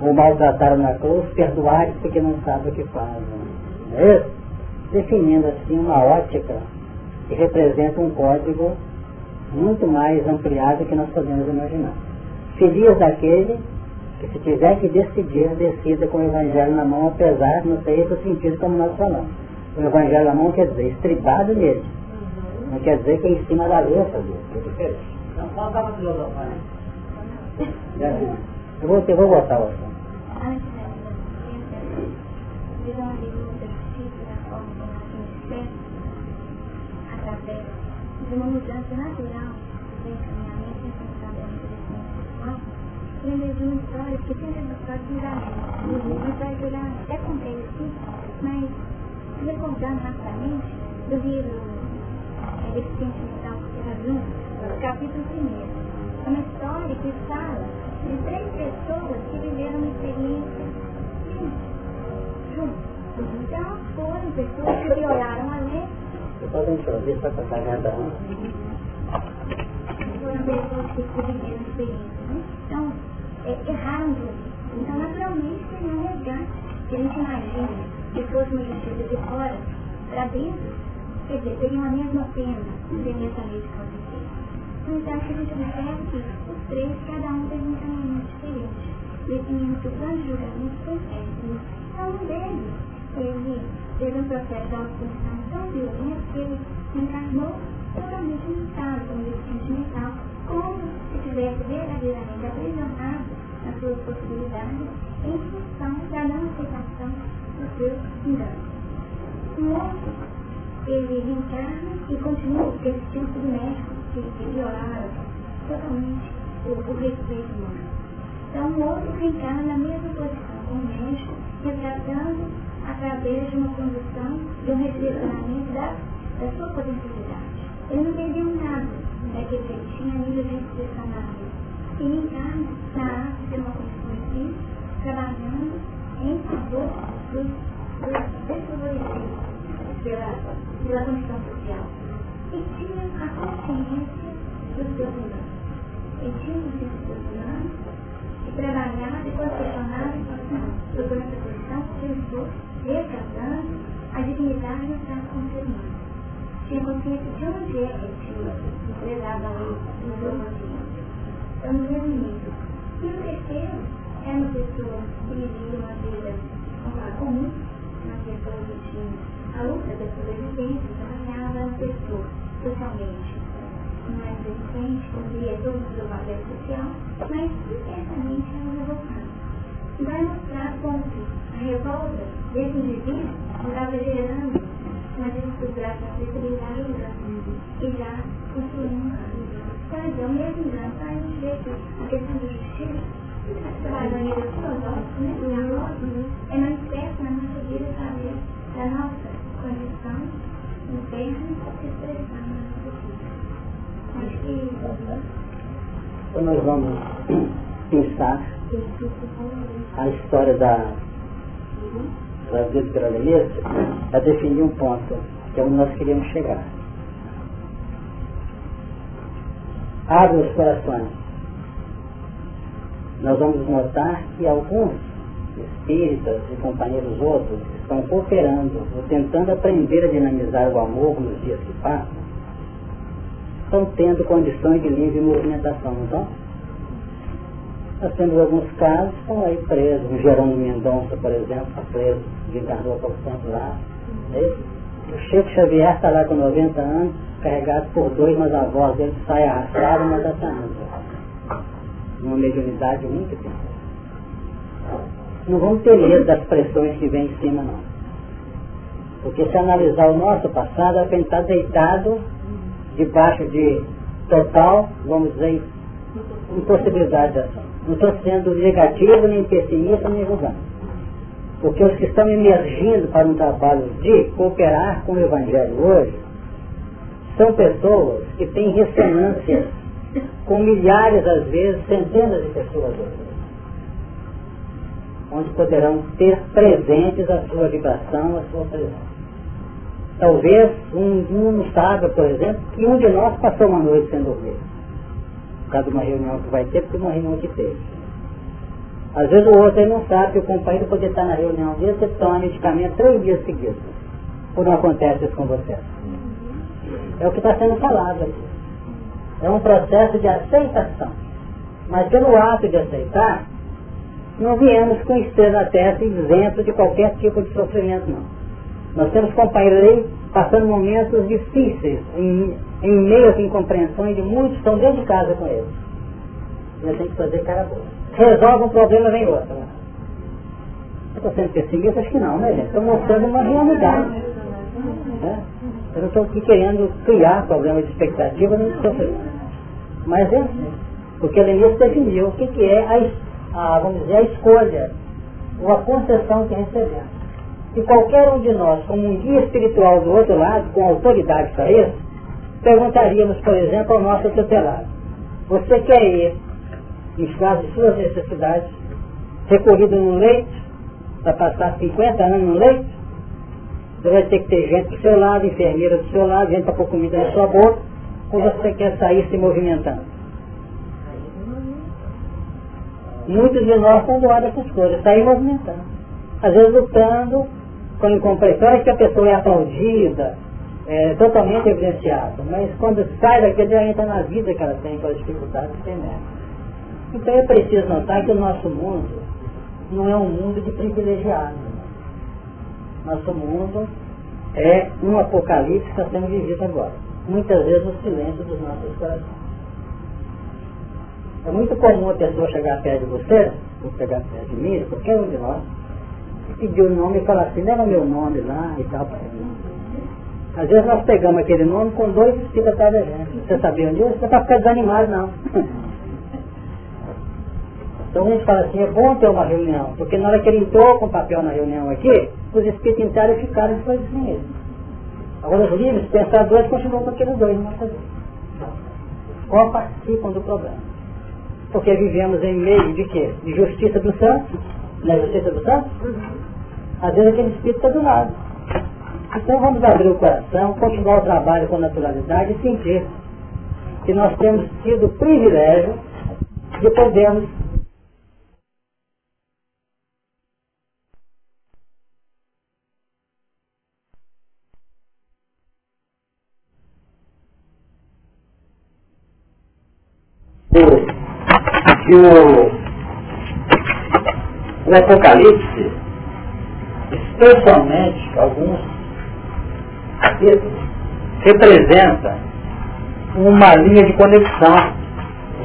[SPEAKER 1] o maltrataram na cruz, perdoar porque não sabe o que fazem. É? Definindo assim uma ótica que representa um código muito mais ampliado que nós podemos imaginar. Feliz daquele que se tiver que decidir, decida com o Evangelho na mão, apesar de não ter esse sentido como nós falamos. O Evangelho na mão quer dizer estribado nele. Não quer dizer que é em cima da letra dele. É diferente. Não, falta uma filosofia. Eu vou, eu vou botar o assunto.
[SPEAKER 2] De uma mudança natural do encaminhamento e pensamento espiritual, lembrei de uma história que é história de julgamento. Que eu já até contei aqui, mas recordando rapidamente do livro é, Deficiente Mental Razão, capítulo 1. É uma história que fala de três pessoas que viveram uma experiência juntas. Então foram pessoas que violaram a lei
[SPEAKER 1] você pode introduzir para contar cada um.
[SPEAKER 2] Que? Então, é, erraram. Então, naturalmente, seria um resgate. Se a gente imagina que fosse uma justiça de fora para dentro, quer dizer, teriam a mesma pena imediatamente que acontecer. Então, que a gente observa que os três, cada um teve um caminho diferente, definindo que o plano de julgamento foi certo. Então, um deles, ele teve um processo de autopunição tão violento que ele se encarnou totalmente limitado como deficiente mental, como se tivesse verdadeiramente aprisionado as suas possibilidades em função da não aceitação dos seus enganos. Um outro, ele reencarna e continua, porque esse tipo de médico que, que violaram totalmente o, o respeito humano. Então, o outro reencarna na mesma posição, como médico, retratando através de uma condução, de um redirecionamento da, da sua potencialidade. Ele não perdeu nada daquele que ele tinha a nível de expressionário. E encarna na arte de uma condição aqui, trabalhando em favor dos, dos desfavorecidos pela, pela condição social. E tinha a consciência dos seus humanos. Ele tinha consciência dos seus humanos e trabalhava e posicionava e funcionava. Procurando essa posição, Jesus resgatando a dignidade da como ser humano. Tinha consciência de onde é que tinha prezado a lei do seu. Então, no mesmo nível. E o terceiro é uma pessoa que vivia uma vida comum, uma pessoa que tinha a luta da sobrevivência, trabalhava a pessoa socialmente mais resistente, cumpria todo o seu papel social, mas intensamente era revoltado. E vai mostrar como revolta desse indivíduo estava gerando uma dificuldade da flexibilidade e já construindo um câncer. Então, então, mesmo para a gente ver que a questão da justiça, trabalhando a nível filosófico, né, é mais perto na nossa da nossa condição interna se expressar na nossa vida. Acho.
[SPEAKER 1] Então nós vamos pensar a história da trazido pela Lemesa, para definir um ponto, que é onde nós queríamos chegar. Abre os corações. Nós vamos notar que alguns espíritas e companheiros outros estão cooperando, ou tentando aprender a dinamizar o amor nos dias que passam, estão tendo condições de livre movimentação, então nós temos alguns casos que estão aí presos. O Jerônimo Mendonça, por exemplo, está preso, desencarnou há pouco tempo lá. É o Chico Xavier está lá com 90 anos, carregado por dois, mas a voz dele sai arrastada, mas está saindo. uma mediunidade muito intensa. Não vamos ter medo das pressões que vêm em cima, não. Porque se analisar o nosso passado, a gente está deitado debaixo de total, vamos dizer, impossibilidade de ação. Não estou sendo negativo, nem pessimista, nem julgando. Porque os que estão emergindo para um trabalho de cooperar com o Evangelho hoje são pessoas que têm ressonância com milhares, às vezes, centenas de pessoas hoje. Onde poderão ter presentes a sua vibração, a sua presença. Talvez um, um saiba, por exemplo, que um de nós passou uma noite sem dormir. Por causa de uma reunião que vai ter, porque uma reunião que teve. Às vezes o outro não sabe que o companheiro poder estar na reunião dele, você toma medicamento três dias seguidos. Ou não acontece isso com você? É o que está sendo falado aqui. É um processo de aceitação. Mas pelo ato de aceitar, não viemos com estrela na testa isento de qualquer tipo de sofrimento, não. Nós temos companheiros aí passando momentos difíceis, em, em meio às incompreensões de muitos estão dentro de casa com eles. Nós temos que fazer cara boa resolve um problema, vem outro. Eu estou sendo pessimista? Acho que não, né, gente? Estou mostrando uma realidade. Né? Eu não estou aqui querendo criar problema de expectativa nem de sofrimento. Mas é assim. Porque Lenilson definiu o que, que é a, a, vamos dizer, a escolha, ou a concessão que recebemos. E qualquer um de nós, como um guia espiritual do outro lado, com autoridade para isso, perguntaríamos, por exemplo, ao nosso tutelado, você quer ir nos casos de suas necessidades, recorrido no leito, para passar 50 anos no leito, você vai ter que ter gente do seu lado, enfermeira do seu lado, gente para pôr comida na sua boca, ou você quer sair se movimentando. Muitos de nós estão doados essas coisas, sair movimentando. Às vezes lutando com incompreensão, é que a pessoa é aplaudida, é, totalmente evidenciada. Mas quando sai daquele, já entra na vida que ela tem, com as dificuldades que tem mesmo. Então é preciso notar que o nosso mundo não é um mundo de privilegiados. Nosso mundo é um apocalipse que está sendo vivido agora. Muitas vezes no silêncio dos nossos corações. É muito comum a pessoa chegar perto de você, ou chegar perto de mim, qualquer um de nós, pedir o nome e falar assim, leva meu nome lá e tal. Às vezes nós pegamos aquele nome com dois espíritos atrás da gente. Você sabia? Não é para ficar desanimado, não. Então a gente fala assim, é bom ter uma reunião, porque na hora que ele entrou com o papel na reunião aqui, os espíritos e ficaram depois sem ele. Agora os livres, pensadores, continuam com aqueles dois, não fazer. Qual participam do problema? Porque vivemos em meio de quê? De justiça do santo, não é justiça do santo? Às vezes aquele espírito está do lado. Então vamos abrir o coração, continuar o trabalho com naturalidade e sentir que nós temos tido o privilégio de podermos que o, o Apocalipse, especialmente alguns capítulos, representa uma linha de conexão,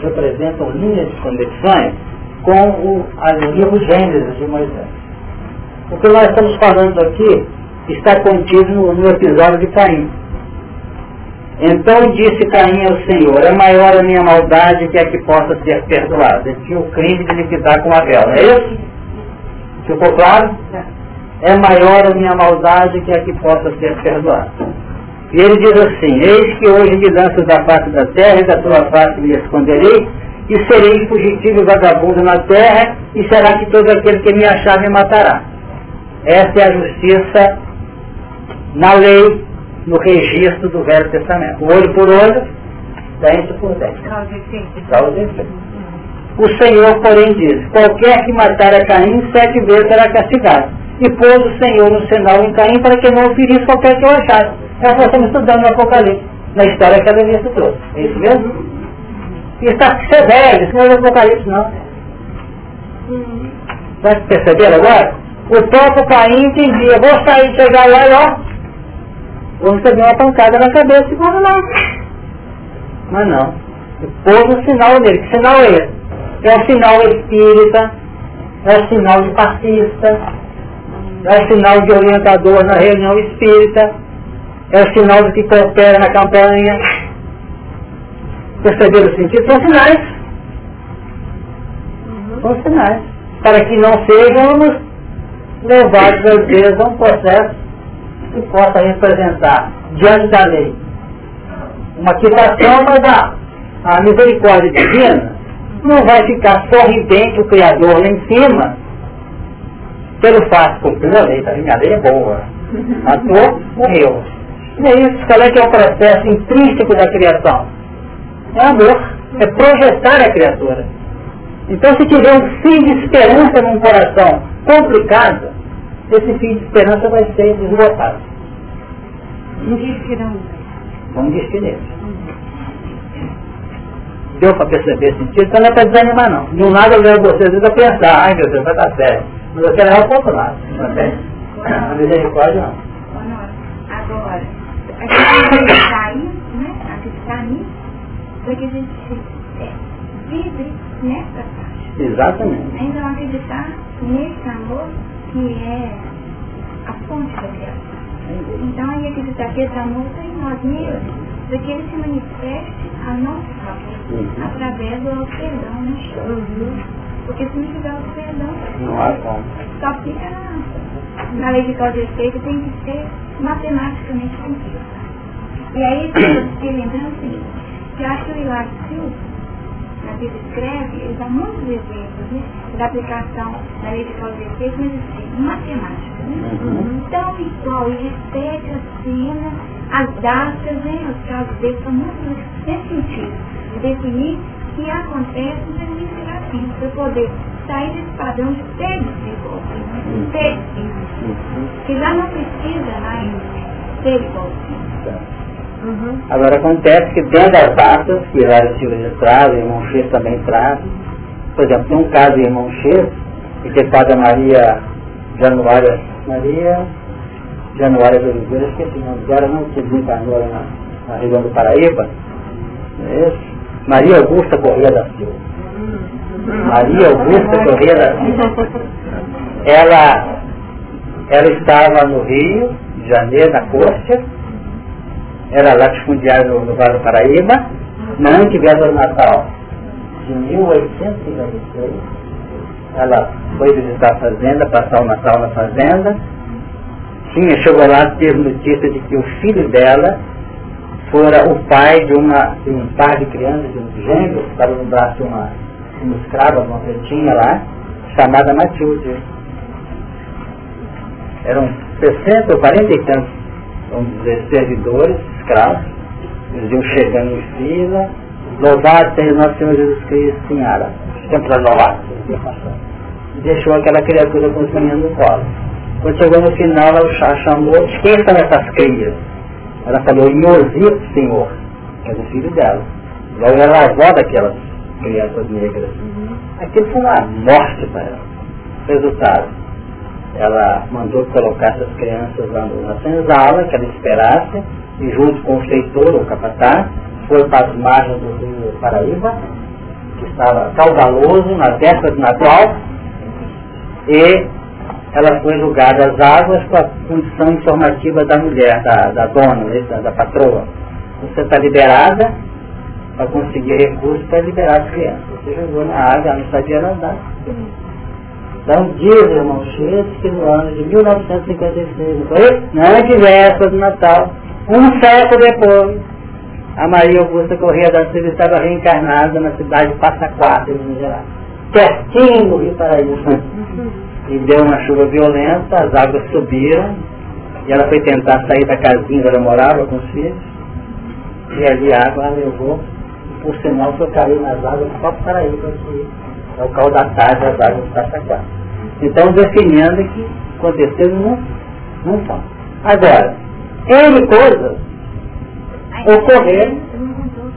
[SPEAKER 1] representam linhas de conexões com o, o livro Gênesis de Moisés. O que nós estamos falando aqui está contido no, no episódio de Caim. Então disse Caim ao Senhor, é maior a minha maldade que a que possa ser perdoada. Ele tinha o crime de liquidar com Abel, não é isso? Ficou claro? É maior a minha maldade que a que possa ser perdoada. E ele diz assim, eis que hoje me lanço da face da terra e da tua face me esconderei, e serei fugitivo e vagabundo na terra, e será que todo aquele que me achar me matará. Essa é a justiça na lei no registro do Velho Testamento. Olho por olho, dente por dente. O Senhor, porém, diz, qualquer que matar a Caim, sete vezes será castigado. E pôs o Senhor um sinal em Caim para que não ferisse qualquer que eu achasse. É o que estamos estudando no Apocalipse, na história que a Bíblia trouxe. É isso mesmo? E está severo, isso não é o Apocalipse, não. Vai perceber agora? O próprio Caim entendia, vou sair, chegar lá e ó, vamos pegar uma pancada na cabeça e vamos lá. Mas não. Pôs o sinal dele. Que sinal é esse? É o sinal espírita, é o sinal de passista, é o sinal de orientador na reunião espírita, é o sinal de que coopera na campanha. Perceberam o sentido? São sinais. São sinais. Para que não sejamos levados, às vezes, a um processo que possa representar, diante da lei, uma quitação, mas a, a misericórdia divina não vai ficar sorridente o Criador lá em cima, pelo fato, cumpriu a lei, tá? a lei é boa. Matou, morreu. E é isso, qual é que é o processo intrínseco da criação? É amor, é projetar a criatura. Então se tiver um fim de esperança num coração complicado, esse fim de esperança vai ser desbotado.
[SPEAKER 2] Um não.
[SPEAKER 1] Vamos disque nele. Deu para perceber esse sentido, então não é para desanimar não. De um lado eu levo vocês a pensar, ai meu Deus, vai dar certo. Mas você leva para o outro lado. A misericórdia não.
[SPEAKER 2] Agora, a gente acreditar isso, né? Acreditar nisso, para que a gente vive nessa faixa.
[SPEAKER 1] Exatamente.
[SPEAKER 2] Então acreditar nesse amor que é a fonte da criação. Então aí acreditar que esse amor está em nós mesmos, para que ele se manifeste a favor,
[SPEAKER 1] Uhum.
[SPEAKER 2] através do perdão, né? Porque se não tiver o perdão,
[SPEAKER 1] Não
[SPEAKER 2] só fica na, na lei de causa e efeito, tem que ser matematicamente cumprido. E aí, eu lembrando o seguinte, que acho que o Hilário Silva, na Bíblia escreve, ele dá muitos exemplos né, da aplicação da lei de causa e efeito, mas assim, matemática. Né?
[SPEAKER 1] Uhum.
[SPEAKER 2] Então, igual, ele repete a cena, as datas, né, os casos dele são muito nesse sentido, de definir o que acontece no exercício vida, para poder sair desse padrão de ter desenvolvimento, ter isso, que já não precisa mais ser igualzinho.
[SPEAKER 1] Agora acontece que dentro das datas, que vários filhos trazem, irmão X também traz, por exemplo, tem um caso de irmão X, e que Padre Maria Januária, Maria Januária de Oliveira, esqueci o nome dela, não se desencarnou na, na região do Paraíba, é isso? Maria Augusta Corrêa da Silva. Maria Augusta Corrêa da Silva. Ela, ela estava no Rio de Janeiro, na Corte, era latifundiária no, no Vale do Paraíba, na antivéspera do Natal de 1856. Ela foi visitar a fazenda, passar o Natal na fazenda. Tinha, chegou lá, teve notícia de que o filho dela fora o pai de, uma, de um par de crianças, de um gêmeo, que estava no braço de uma, uma escrava, uma pretinha lá, chamada Matilde. Eram 60 ou 40 e tantos, vamos dizer, servidores, escravos, eles iam chegando em fila, louvado seja nosso Senhor Jesus Cristo, Senhora, sempre louvado. E deixou aquela criatura com os meninos no colo. Quando chegou no final, ela chamou, quem são essas crias? Ela falou, Iosito, Senhor, que é o filho dela. Logo ela avó daquelas crianças negras. Aquilo foi uma morte para ela. Resultado, ela mandou colocar essas crianças lá na senzala, que ela esperasse, e junto com o feitor, o capataz, foi para as margens do rio Paraíba, que estava caudaloso, na véspera de Natal, e ela foi julgada às águas com a condição informativa da mulher, da, da dona, né, da, da patroa. Você está liberada para conseguir recursos para liberar as crianças. Você jogou na água, ela não sabia nadar. Então diz, irmão X, que no ano de 1956, não foi? Na antivéspera do Natal, um século depois, a Maria Augusta Corrêa da Silva estava reencarnada na cidade de Passa Quatro, em Minas Gerais. Pertinho do Rio Paraíba. E deu uma chuva violenta, as águas subiram, e ela foi tentar sair da casinha onde ela morava com os filhos, e ali a água ela levou, e por sinal foi cair nas águas do próprio Paraíba, que é o caudatário das águas de Passa Quatro. Então definindo que aconteceu não, não são. Agora, N coisas ocorreram.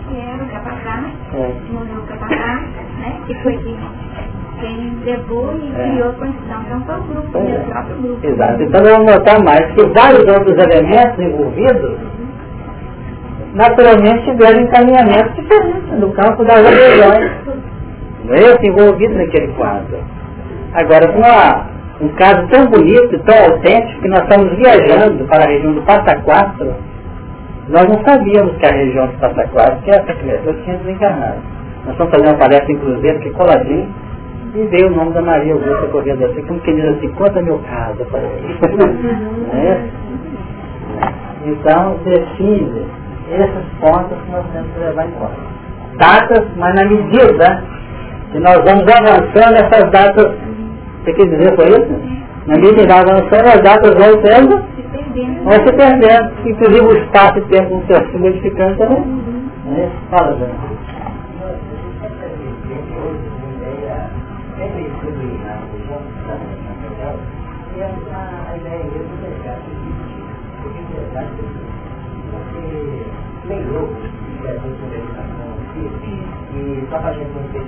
[SPEAKER 2] Que o capataz,
[SPEAKER 1] É.
[SPEAKER 2] o capataz, né? Que foi quem, quem levou e
[SPEAKER 1] É.
[SPEAKER 2] criou a condição. Então foi o grupo, né?
[SPEAKER 1] é.
[SPEAKER 2] o próprio grupo.
[SPEAKER 1] Exato. Então vamos notar mais que vários outros elementos envolvidos naturalmente tiveram encaminhamentos diferentes no campo das adesões. Não é eu envolvido naquele quadro. Agora, com uma, um caso tão bonito, tão autêntico, que nós estamos viajando para a região do Passa Quatro, nós não sabíamos que a região do Passa Quatro, que essa criatura tinha desencarnado. Nós estamos fazendo uma palestra em Cruzeiro, que é coladinho, e veio o nome da Maria Augusta correndo assim, como quem diz assim, conta meu caso para ele. é? Então, define essas pontas que nós temos que levar em conta. Datas, mas na medida que nós vamos avançando essas datas, você quer dizer foi isso? Na medida que avançando, as datas vão sendo, vão se perdendo. Inclusive o espaço e tempo se modificando também. É? Fala, Dona.
[SPEAKER 5] e estava fazendo PCC, o Rimario era outro, e parece que tem uma visualização disso, e velho, para coisa lá,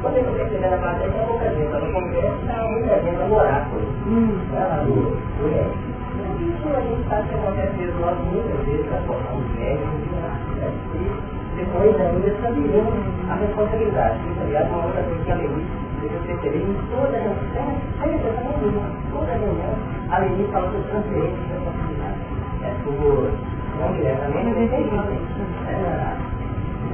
[SPEAKER 5] quando percebeu na matéria, tinha pouca gente lá no Congresso, estava muita gente no oráculo. Isso a gente sabe que acontece mesmo nós muitas vezes, transformar os velhos em depois ainda sabemos a responsabilidade. Isso, aliás, uma outra coisa que a Levícia eu percebi em toda a reunião, eu estava ouvindo, toda a reunião, a Leni fala sobre transferência de responsabilidade. É por, não diretamente, mas inteligente. É,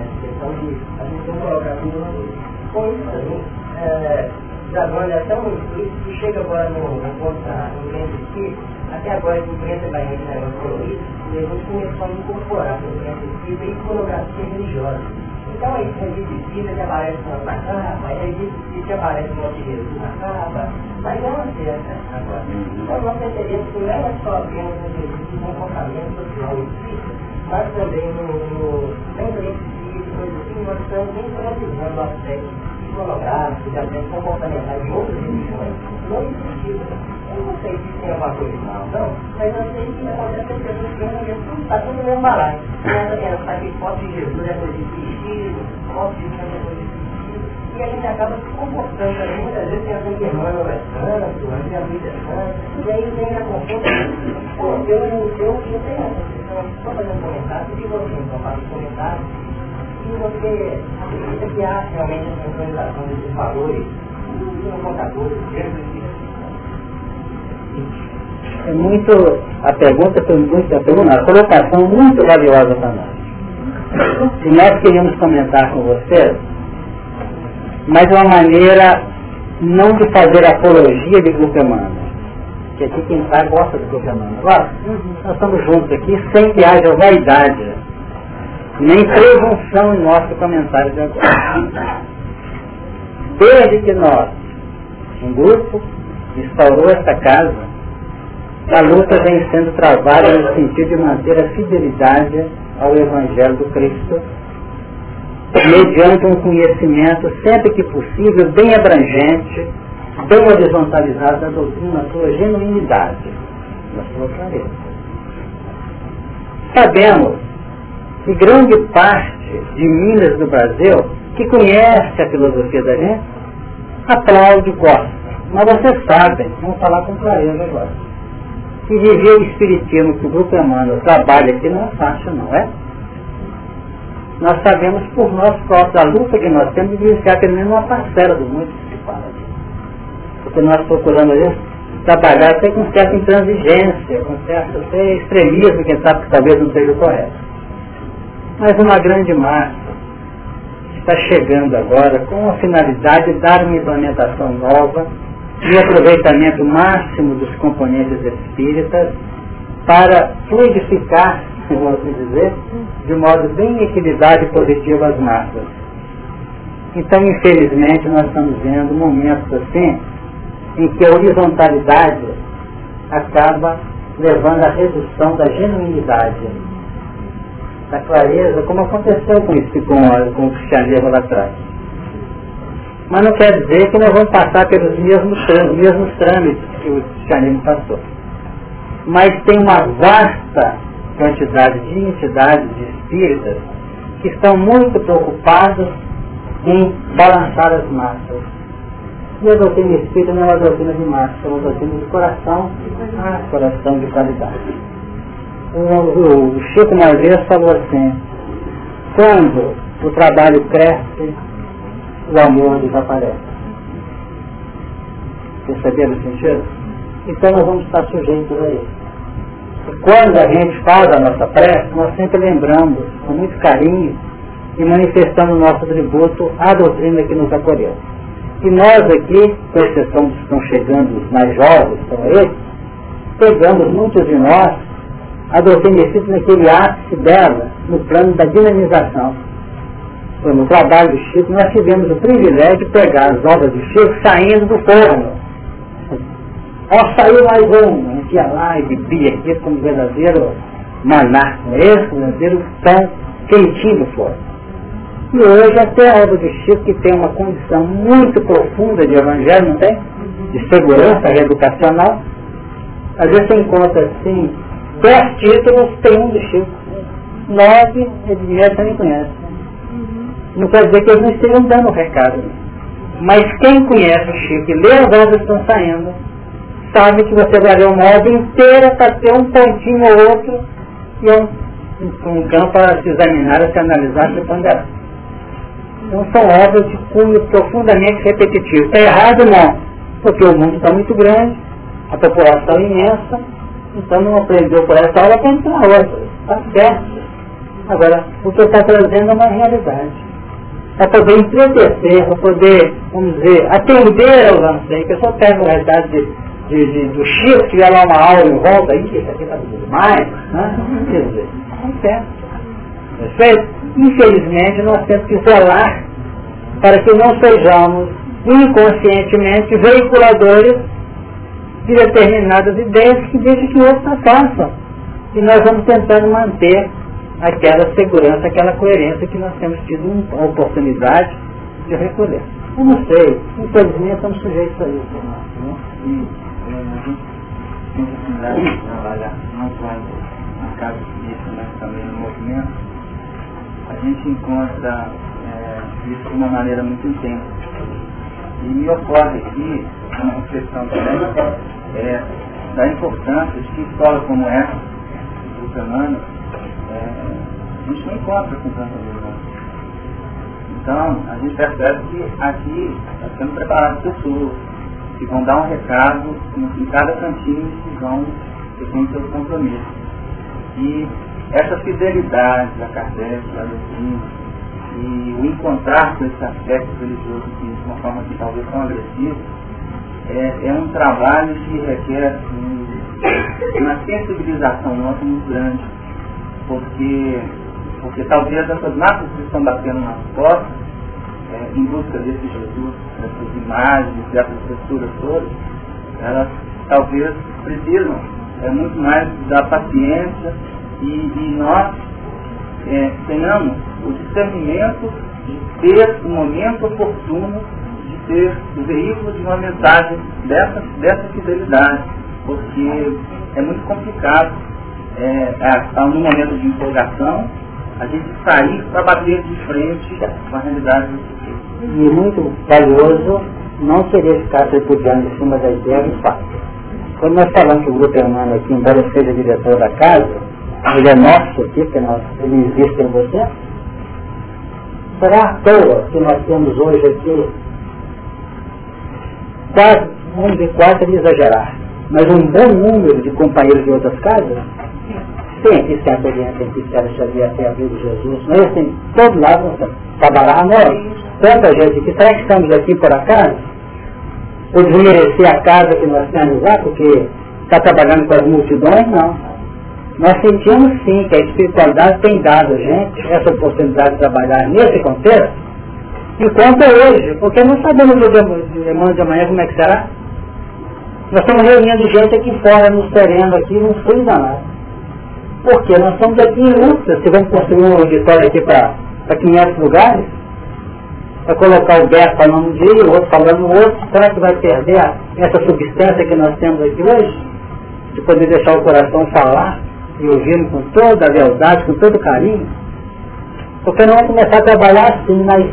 [SPEAKER 5] essa questão de a gente não colocar tudo na luz. Com isso também, é, Dragões é tão isso que chega agora no, no imprensa espírita, até agora a imprensa vai esse negócio colorido, e a gente começou a incorporar a imprensa espírita e iconografia religiosa. Então existe espírita que aparece na capa, aí existe que aparece no Jesus na capa, mas não é assim agora. Então nós entendemos que não é só apenas um exercício de comportamento social espírita, mas também no, no lembrete coisa assim, nós estamos introduzindo aspectos iconográficos, aspectos comportamentais de outras religiões, não existiram. Não sei se tem alguma coisa mal, não, mas eu sei que acontece que as pessoas pensam está tudo no mesmo balaio. Pensa que ela que foto de Jesus é coisa de vestido, foto de Jesus é coisa de e a gente acaba se comportando também, muitas vezes a ver irmã não é santo, a vida e aí vem a consulta, pô, eu, eu, eu, eu tenho essa questão, estou fazendo um comentário, se você então faz um comentário, e você acredita que há realmente a centralização desses valores no contador, dentro
[SPEAKER 1] é muito, a pergunta foi muito, a, pergunta, a colocação muito valiosa para nós. E nós queríamos comentar com vocês mas uma maneira não de fazer apologia de grupo Emmanuel. Que aqui quem está gosta do Emmanuel. Claro, nós estamos juntos aqui sem que haja vaidade, nem presunção em nosso comentário de agora. Desde que nós, um grupo, instaurou esta casa, a luta vem sendo travada no sentido de manter a fidelidade ao Evangelho do Cristo mediante um conhecimento, sempre que possível, bem abrangente, bem horizontalizado da doutrina, na sua genuinidade, na sua clareza. Sabemos que grande parte de Minas do Brasil, que conhece a filosofia da gente, aplaude e gosta. Mas vocês sabem, vamos falar com clareza agora, que viver o Espiritismo que o Grupo Emmanuel trabalha aqui não é fácil, não é? nós sabemos por nós próprios a luta que nós temos de vivenciar pelo menos uma parcela do mundo que se fala. Porque nós procuramos trabalhar até com certa intransigência, com certo até extremismo, quem sabe que talvez não seja o correto. Mas uma grande massa está chegando agora com a finalidade de dar uma implementação nova e aproveitamento máximo dos componentes espíritas para fluidificar vamos assim dizer, de modo bem equilibrado e positivo às massas. Então, infelizmente, nós estamos vendo momentos assim, em que a horizontalidade acaba levando à redução da genuinidade, da clareza, como aconteceu com isso, com, com o cristianismo lá atrás. Mas não quer dizer que nós vamos passar pelos mesmos, mesmos trâmites que o cristianismo passou. Mas tem uma vasta quantidade de entidades de espíritas que estão muito preocupados em balançar as massas. E a doutrina espírita não é uma doutrina de massa, é uma doutrina de coração, ah, coração de qualidade. O, o, o Chico uma falou assim, quando o trabalho cresce, o amor desaparece. Perceberam o sentido? Então nós vamos estar sujeitos a isso. E quando a gente faz a nossa prece, nós sempre lembramos, com muito carinho, e manifestando o nosso tributo à doutrina que nos acolheu. E nós aqui, com exceção dos que estão chegando, os mais jovens, são eles, pegamos muitos de nós a doutrina espírita naquele ápice dela, no plano da dinamização. No trabalho do Chico, nós tivemos o privilégio de pegar as obras do Chico saindo do forno. Ó, saiu mais um, a gente ia lá e bebia aqui como verdadeiro maná, esse verdadeiro pão quentinho do forno. E hoje até a obra do Chico, que tem uma condição muito profunda de evangelho, não tem? De segurança educacional. Às vezes você encontra assim, dez títulos, tem um do Chico. Nove, ele já também conhece. Não quer dizer que eles não estejam dando o recado. Mas quem conhece o Chico e lê as obras que estão saindo, sabe que você vai ler uma obra inteira para ter um pontinho ou outro e um, um campo para se examinar, se analisar, se ponderar. Então são obras de cunho profundamente repetitivo. Está errado não, porque o mundo está muito grande, a população é imensa, então não aprendeu por essa aula para entrar outra. Está certo. Agora, o que está trazendo é uma realidade. Para poder entretecer, para poder, vamos dizer, atender aos anseios. Eu só pego a realidade de, de, de, do Chico, tiver lá uma aula em volta, aí, isso aqui está demais, né? Quer dizer. Perfeito? Infelizmente, nós temos que zelar para que não sejamos inconscientemente veiculadores de determinadas ideias que deixam que outros façam. E nós vamos tentando manter aquela segurança, aquela coerência que nós temos tido a oportunidade de recolher. Eu não sei, infelizmente estamos sujeitos a isso. Né? E a gente tem oportunidade de trabalhar não só na casa espírita, mas também no movimento a gente encontra é, isso de uma maneira muito intensa. E me ocorre aqui uma reflexão também é, da importância de que escola como essa, do é, a gente não encontra com tanta violência. Então, a gente percebe que aqui nós temos preparado pessoas que vão dar um recado em cada cantinho que vão ter seus compromissos. E essa fidelidade da Kardec, da doutrina, e o encontrar com esse aspecto religioso de uma forma que talvez tão agressiva, é, é um trabalho que requer um, uma sensibilização nossa muito grande, porque, porque talvez essas massas que estão batendo nas portas, é, em busca desse Jesus, dessas imagens, dessas texturas todas, elas talvez precisam é, muito mais da paciência e, e nós é, tenhamos o discernimento de ter o momento oportuno de ter o veículo de uma mensagem dessa, dessa fidelidade, porque é muito complicado, é, é, no momento de empolgação, a gente sair para bater de frente com a realidade do sujeito. E muito valioso não querer ficar repudiando em cima da ideia do fato. Quando nós falamos que o grupo Hermano aqui, embora seja diretor da casa, ele é nosso aqui, porque nós, ele existe em você. Será à toa que nós temos hoje aqui quase, vamos dizer, quase exagerar, mas um bom número de companheiros de outras casas, tem aqui Santo Oriente, tem aqui Sérgio Xavier, tem a vida de Jesus, mas tem todo lado, trabalhar nós, tanta gente aqui, será que estamos aqui por acaso? Por desmerecer a casa que nós temos lá, porque está trabalhando com as multidões? Não. Nós sentimos sim que a espiritualidade tem dado a gente essa oportunidade de trabalhar nesse contexto, enquanto é hoje, porque não sabemos o demônio de amanhã como é que será. Nós estamos reunindo gente aqui fora, no sereno aqui, não frio danado. Porque nós estamos aqui em luta, se vamos construir um auditório aqui para 500 lugares, para colocar o Beto falando um dia, o outro falando no outro, será que vai perder essa substância que nós temos aqui hoje? De poder deixar o coração falar? e ouvindo com toda a lealdade, com todo carinho, porque não vamos começar a trabalhar assim, mas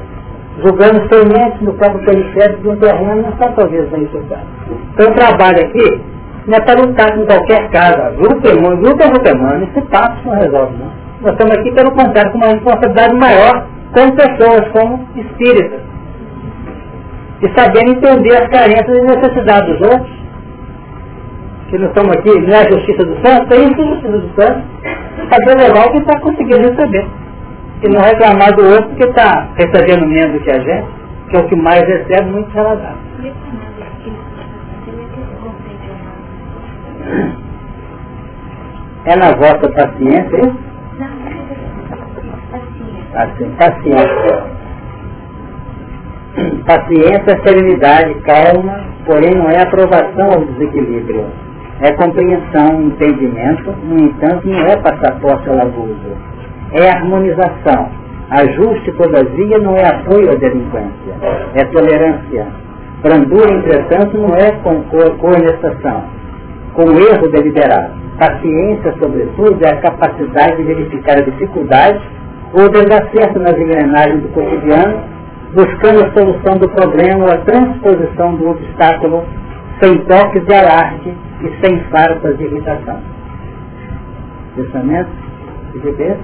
[SPEAKER 1] julgando semente no campo periférico de um terreno não está talvez bem julgado. Então o trabalho aqui não é para lutar com qualquer casa. Grupo é humano, grupo é grupo é humano, esse passo não resolve não. Nós estamos aqui pelo contrário com uma responsabilidade maior como pessoas, como espíritas. E sabendo entender as carências e necessidades dos outros. Que não estamos aqui, não é a justiça do santo, é isso a justiça do santo. Saber levar o que está conseguindo receber. E não reclamar do outro que está recebendo menos do que a gente, que é o que mais recebe, muito relatável. É na vossa paciência, Assim, paciência. Paciência é serenidade, calma, porém não é aprovação ao desequilíbrio. É compreensão, entendimento, no entanto não é passaporte ao abuso. É harmonização. Ajuste, todavia, não é apoio à delinquência. É tolerância. Brandura, entretanto, não é coonestação. Com o erro deliberado. Paciência, sobretudo, é a capacidade de verificar a dificuldade ou desacerto nas engrenagens do cotidiano, buscando a solução do problema ou a transposição do obstáculo sem toques de alarde e sem farpas de irritação. Pensamento? IGB?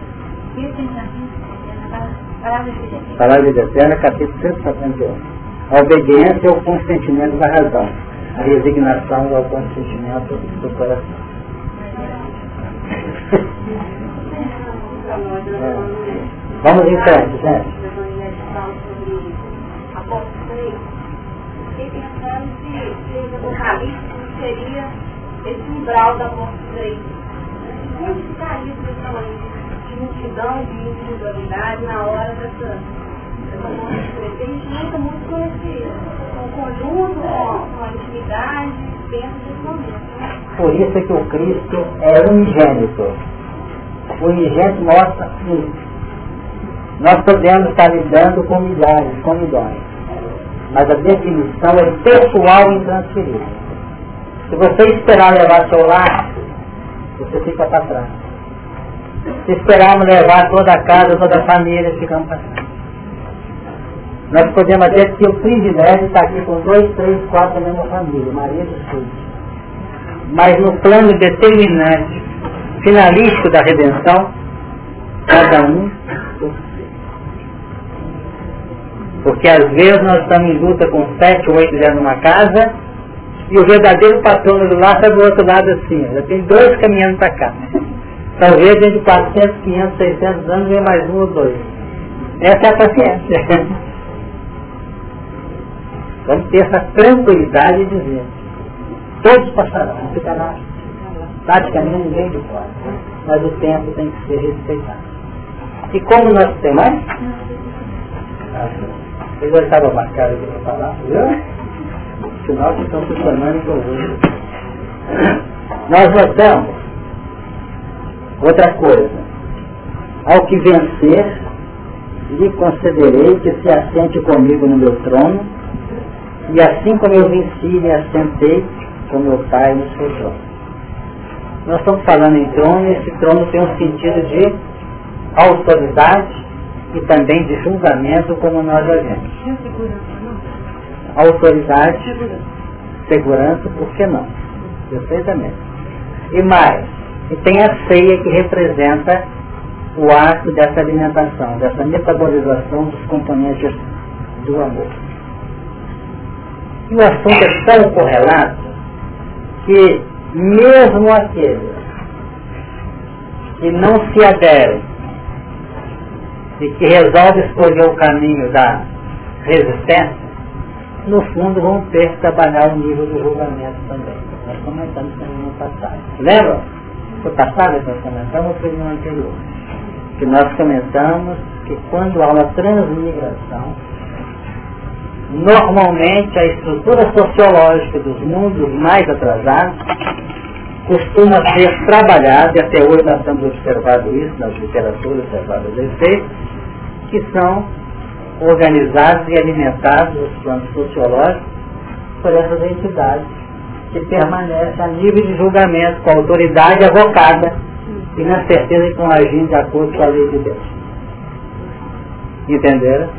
[SPEAKER 1] Palavra de Eterna, capítulo 171. A obediência é o consentimento da razão. A resignação é o consentimento do coração. Vamos em frente, gente.
[SPEAKER 3] Fiquei pensando se o Apocalipse seria esse umbral da morte 3. Onde ficaria questão aí de multidão, de individualidade na hora dessa, dessa morte 3? A gente luta muito com esse com o conjunto, com, com a intimidade dentro desse momento. Né?
[SPEAKER 1] Por isso é que o Cristo é unigênito o unigênito mostra isso. Nós podemos estar lidando com milhares, com milhões. Mas a definição é pessoal e intransferível. Se você esperar levar seu lar, você fica para trás. Se esperarmos levar toda a casa, toda a família, ficamos para trás. Nós podemos até ter o privilégio de estar aqui com dois, três, quatro da mesma família, marido e filho. Mas no plano determinante finalístico da redenção, cada um porque às vezes nós estamos em luta com sete ou oito dentro de uma casa e o verdadeiro patrono do lar está do outro lado assim, já tem dois caminhando para cá. Talvez dentro de 400, 500, 600 anos venha mais um ou dois. Essa é a paciência. Vamos ter essa tranquilidade de dizer, todos passarão, não ficará praticamente ninguém de fora. Mas o tempo tem que ser respeitado. E como nós temos mais? Eu já estava marcado aqui para falar, viu? Sinal que estão funcionando em conjunto. Nós notamos outra coisa. Ao que vencer, lhe concederei que se assente comigo no meu trono, e assim como eu venci, me assentei com meu Pai no seu trono. Nós estamos falando em trono e esse trono tem um sentido de autoridade e também de julgamento, como nós já vimos. Autoridade, segurança, por que não? Perfeitamente. E mais, e tem a ceia que representa o ato dessa alimentação, dessa metabolização dos componentes do amor. E o assunto é tão correlato que mesmo aqueles que não se aderem e que resolvem escolher o caminho da resistência, no fundo vão ter que trabalhar o nível do julgamento também. Nós comentamos também no passado. Lembra? Foi passado que nós comentamos foi no anterior? Que nós comentamos que quando há uma transmigração, normalmente a estrutura sociológica dos mundos mais atrasados costuma ser trabalhada, e até hoje nós estamos observando isso nas literaturas observadas efeitos, que são organizados e alimentados os planos sociológicos por essas entidades que permanecem a nível de julgamento com a autoridade avocada e na certeza que estão agindo de acordo com a lei de Deus. Entenderam?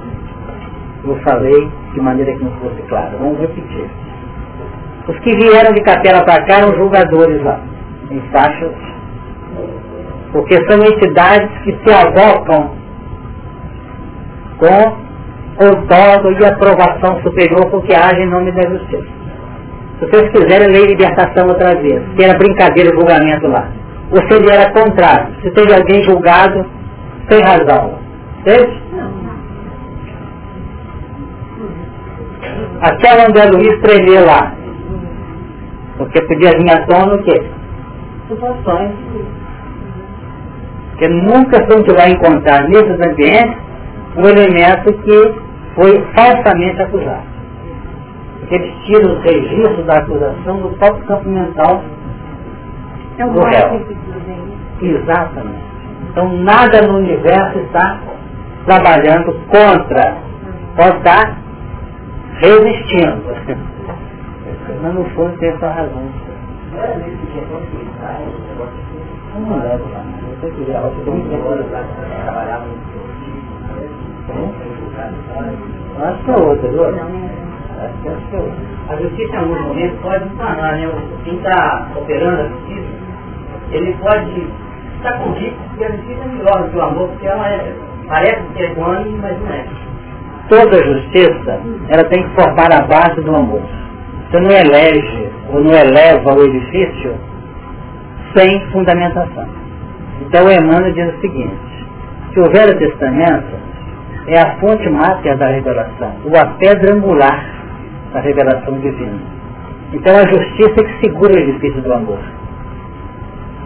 [SPEAKER 1] Eu falei de maneira que não fosse claro. Vamos repetir. Os que vieram de capela para cá eram julgadores lá, em faixas, porque são entidades que se avocam com outorga e aprovação superior porque agem em nome da justiça. Se vocês quiserem ler libertação outra vez, que era brincadeira e julgamento lá. Ou seria era contrário. Se teve alguém julgado, sem razão. Entende? Até o André Luiz tremer lá. Porque podia vir à tona o quê? Situações. Porque nunca a gente vai encontrar nesses ambientes um elemento que foi falsamente acusado. Porque eles tiram os registros da acusação do próprio campo mental é um do réu. Exatamente. Então nada no universo está trabalhando contra, pode estar resistindo. Mas no fundo tem essa razão. Não leva lá. Eu acho que Acho que é outra, viu? Acho que é outra. A justiça em alguns momentos pode falar, né? Quem está operando a justiça, ele pode estar convicto que a justiça é melhor do que o amor, porque ela é, parece que é equânime, mas não é. Toda justiça, ela tem que formar a base do amor. Você não elege ou não eleva o edifício sem fundamentação. Então o Emmanuel diz o seguinte, que o Velho Testamento é a fonte máter da revelação, ou a pedra angular da revelação divina. Então a justiça é que segura o edifício do amor.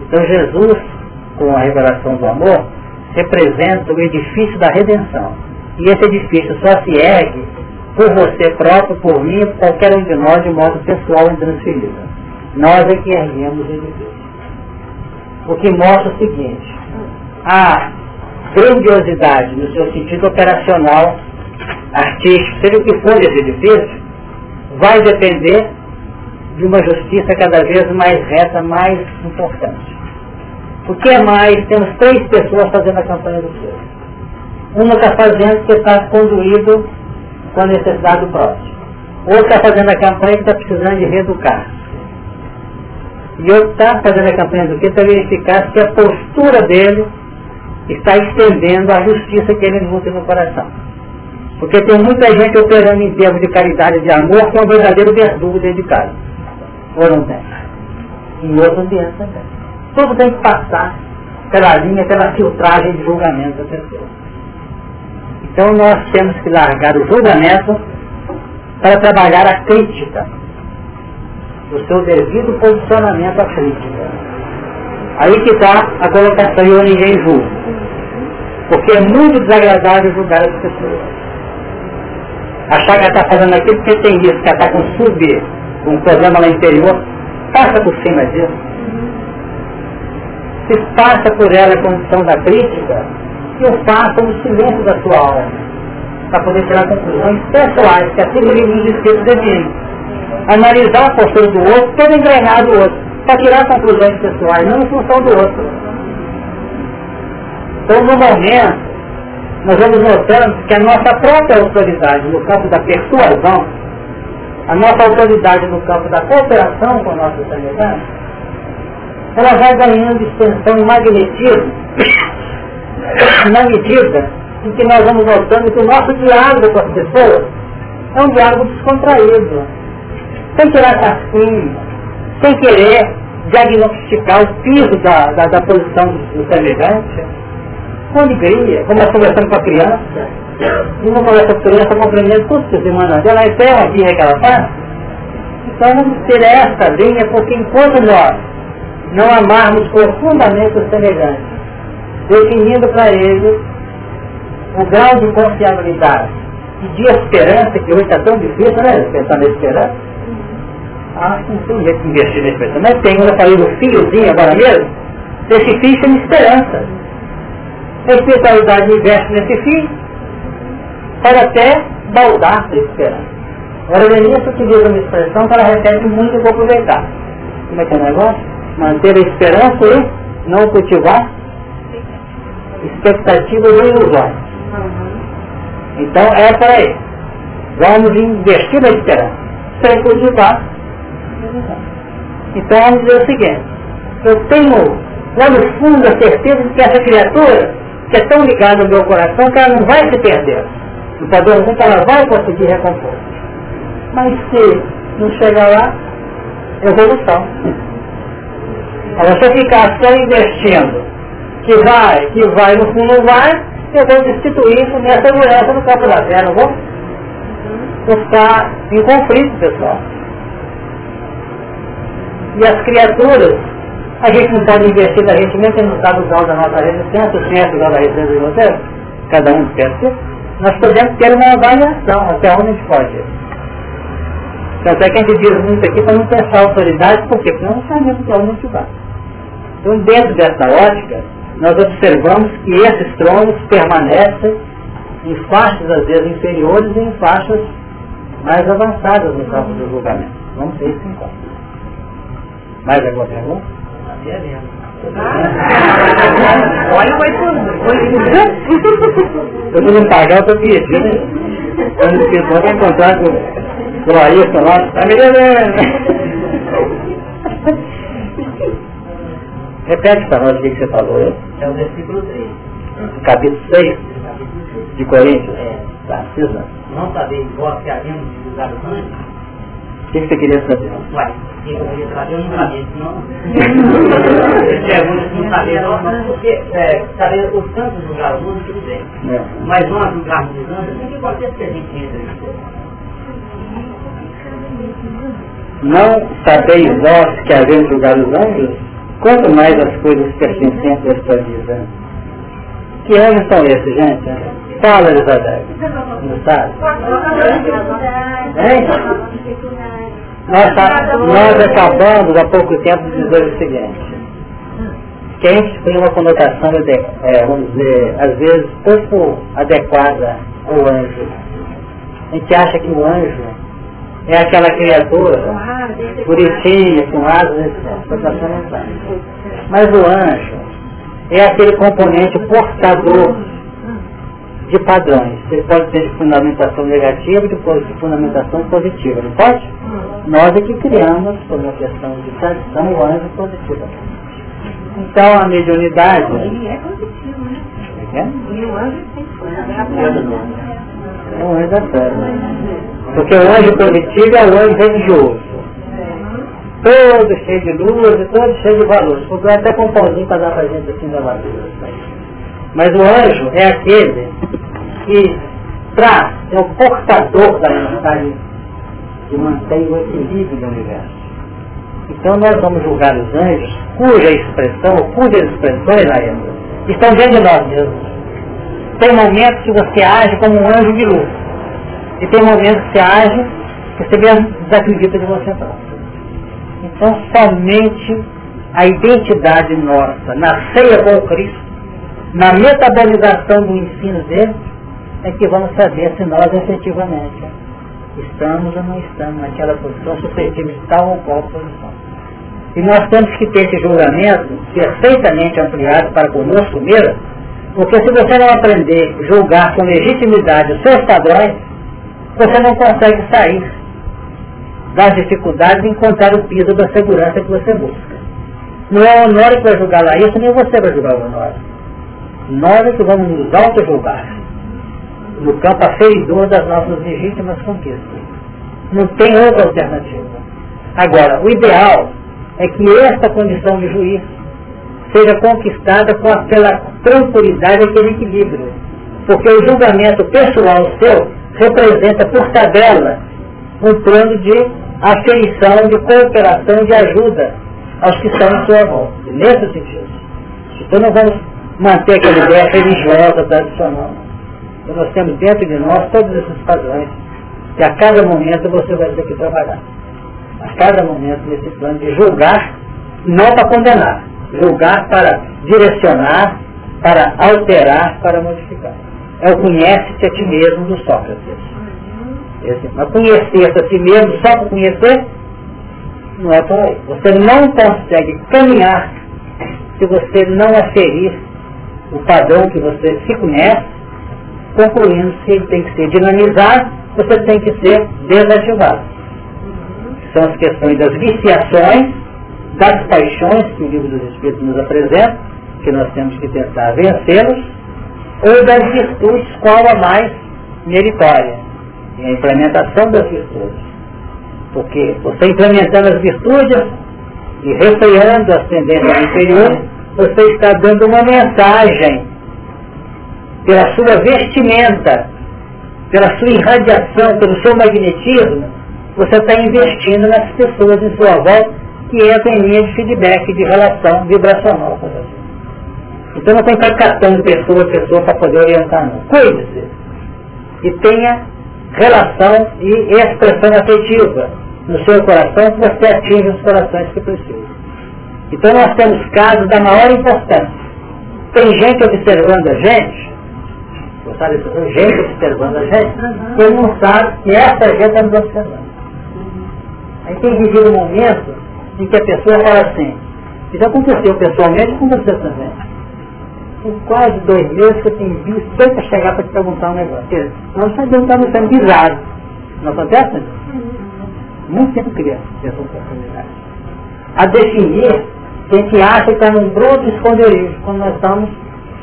[SPEAKER 1] Então Jesus, com a revelação do amor, representa o edifício da redenção. E esse edifício só se ergue por você próprio, por mim, por qualquer um de nós, de modo pessoal e intransferível. Nós é que erguemos ele Deus. O que mostra o seguinte, a grandiosidade no seu sentido operacional, artístico, seja o que for desse edifício, vai depender de uma justiça cada vez mais reta, mais importante. O que é mais, temos três pessoas fazendo a campanha do Senhor. Uma está fazendo que está conduído com a necessidade do próximo. Outro está fazendo a campanha que está precisando de reeducar. E outro está fazendo a campanha do que para verificar se a postura dele está estendendo a justiça que ele nutre no coração. Porque tem muita gente operando em termos de caridade e de amor que é um verdadeiro verdugo dentro de casa. Ou não tem? Em outro ambiente também. Tudo tem que passar pela linha, pela filtragem de julgamento da pessoa. Então nós temos que largar o julgamento para trabalhar a crítica, o seu devido posicionamento à crítica. Aí que está a colocação eu ninguém julga. Porque é muito desagradável julgar as pessoas. Achar que ela está fazendo aquilo porque tem isso, que ela está com sub, um problema lá interior, passa por cima disso. Se passa por ela a condição da crítica, que o faça no silêncio da sua alma, para poder tirar conclusões pessoais, que assim ele nos espíritos define. Analisar a postura do outro, todo engrenado do outro, para tirar conclusões pessoais, não em função do outro. Então, no momento, nós vamos notando que a nossa própria autoridade no campo da persuasão, a nossa autoridade no campo da cooperação com a nossa sanidade, ela vai ganhando extensão e magnetismo na medida em que nós vamos notando que o nosso diálogo com as pessoas é um diálogo descontraído, sem tirar casquinho, sem querer diagnosticar o piso da, da, da posição do semelhante, com alegria, como nós conversando com a criança, e uma conversa com a criança compreendendo tudo que os irmãos dela, a ideia aqui que ela faz. Então vamos ter essa linha, porque enquanto nós não amarmos profundamente o semelhante, definindo para ele o grau de confiabilidade e de esperança, que hoje está tão difícil, né? Pensar na esperança. Que não tem jeito de investir na esperança. Mas tem, eu falei do filhozinho agora mesmo, esse filho chama esperança. A espiritualidade investe nesse filho para até baldar a esperança. Agora, o Denilson utiliza uma expressão que ela repete muito e vou aproveitar. Como é que é o negócio? Manter a esperança e não cultivar expectativas ilusórias. Então é para aí. Vamos investir na esperança. Sem cultivar. Então vamos dizer o seguinte, eu tenho lá no fundo a certeza de que essa criatura, que é tão ligada ao meu coração, que ela não vai se perder. No padrão que ela vai conseguir recompor. Mas se não chegar lá, evolução. Agora se eu ficar só investindo, que vai, que vai, no fundo não vai, eu vou destituir isso minha segurança no campo da terra, não vou? Vou ficar em conflito, pessoal. E as criaturas, a gente não pode investir na gente, mesmo que não sabe usar da nossa resistência, o usar da resistência de vocês, cada um pensa, nós podemos ter uma avaliação até onde a gente pode. Tanto é que a gente diz muito aqui para não pensar autoridade, por quê? Porque não sabemos até onde a gente vai. Então, dentro dessa ótica, nós observamos que esses tronos permanecem em faixas, às vezes, inferiores e em faixas mais avançadas no campo do julgamento. Vamos ver isso enquanto. Mais alguma pergunta?
[SPEAKER 5] Olha, por.
[SPEAKER 1] Eu não pagar, eu tô pedindo. Quando o pessoal vai encontrar com o Ailton lá, tá me devendo. Repete para nós o que você falou.
[SPEAKER 5] É o versículo 3.
[SPEAKER 1] Capítulo 6 de Coríntios.
[SPEAKER 5] É.
[SPEAKER 1] Tá, Cisna.
[SPEAKER 5] Não sabeis vós que havemos os anjos?
[SPEAKER 1] O que você queria saber?
[SPEAKER 5] Uai, eu queria saber, eu não sabia, senão... Se não sabia, não, porque é, saber os santos julgar os anjos, tudo bem.
[SPEAKER 1] É.
[SPEAKER 5] Mas nós julgarmos os anjos, o que pode ser que a gente entra?
[SPEAKER 1] Não sabeis vós que havemos julgado os anjos? Quanto mais as coisas pertencentes a esta vida. Que anjos são esses, gente? Fala, Elizabeth. Não sabe? Hein? Nós, tá- nós acabamos há pouco tempo de dizer o seguinte. Que a gente tem uma conotação, é, vamos dizer, às vezes pouco adequada ao anjo. A gente acha que o anjo é aquela criatura bonitinha, com asas, etc. Não tá. Mas o anjo é aquele componente portador de padrões. Ele pode ter de fundamentação negativa e de de fundamentação positiva, não pode? Nós é que criamos, por uma questão de tradição, o anjo positivo. Então a mediunidade.
[SPEAKER 3] Ele é positivo, né?
[SPEAKER 1] É?
[SPEAKER 3] E o anjo tem que
[SPEAKER 1] É o anjo da terra. Porque o anjo positivo é o anjo religioso. Todo cheio de luz e todo cheio de valores. Porque até com um pãozinho para dar pra gente assim da valor. Mas o anjo é aquele que traz, é o portador da mensagem que mantém o equilíbrio do universo. Então nós vamos julgar os anjos cuja expressão, cujas expressões, Naema, estão dentro de nós mesmos. Tem momentos que você age como um anjo de luz. E tem momentos que você age que você mesmo desacredita de você próprio. Então somente a identidade nossa, na ceia com Cristo, na metabolização do ensino dele, é que vamos saber se nós efetivamente estamos ou não estamos naquela posição suscetível de tal ou qual posição. E nós temos que ter esse julgamento perfeitamente ampliado para conosco mesmo, porque se você não aprender a julgar com legitimidade os seus padrões, você não consegue sair das dificuldades de encontrar o piso da segurança que você busca. Não é o Honório que vai julgar lá isso, nem você vai julgar o Honório. Nós é que vamos nos auto-julgar no campo aferidor das nossas legítimas conquistas. Não tem outra alternativa. Agora, o ideal é que esta condição de juiz seja conquistada com a, pela tranquilidade e aquele equilíbrio. Porque o julgamento pessoal seu representa, por tabela, um plano de afeição, de cooperação, de ajuda aos que estão em sua volta. Nesse sentido. Então nós vamos manter aquela ideia religiosa, tradicional. Então nós temos dentro de nós todos esses padrões que a cada momento você vai ter que trabalhar. A cada momento nesse plano de julgar, não para condenar, julgar para direcionar, para alterar, para modificar. É o conhece-te a ti mesmo do Sócrates. Esse, mas conhecer-se a si mesmo só por conhecer, não é por aí. Você não consegue caminhar se você não aferir o padrão que você se conhece concluindo se ele tem que ser dinamizado, você tem que ser desativado. São as questões das viciações, das paixões que o livro dos Espíritos nos apresenta, que nós temos que tentar vencê-los, ou das virtudes, qual a mais meritória, e a implementação das virtudes. Porque você implementando as virtudes e refreando as tendências inferiores, você está dando uma mensagem pela sua vestimenta, pela sua irradiação, pelo seu magnetismo, você está investindo nas pessoas em sua volta que entram em linha de feedback, de relação vibracional com você. Então não tem que ficar catando pessoa a pessoa para poder orientar não. Cuide-se. E tenha relação e expressão afetiva no seu coração que você atinge os corações que precisa. Então nós temos casos da maior importância. Tem gente observando a gente sabe? Jeito observando a gente, ele não sabe que essa gente está nos observando. Aí tem vivido um momento em que a pessoa fala assim, isso aconteceu pessoalmente com você também. Tem quase dois meses que eu tenho visto sempre chegar para te perguntar um negócio. Nós sabemos que estamos sendo bizarros. Não acontece? Muito tempo criança essa oportunidade. A definir que a gente acha que está num bruto esconderijo, quando nós estamos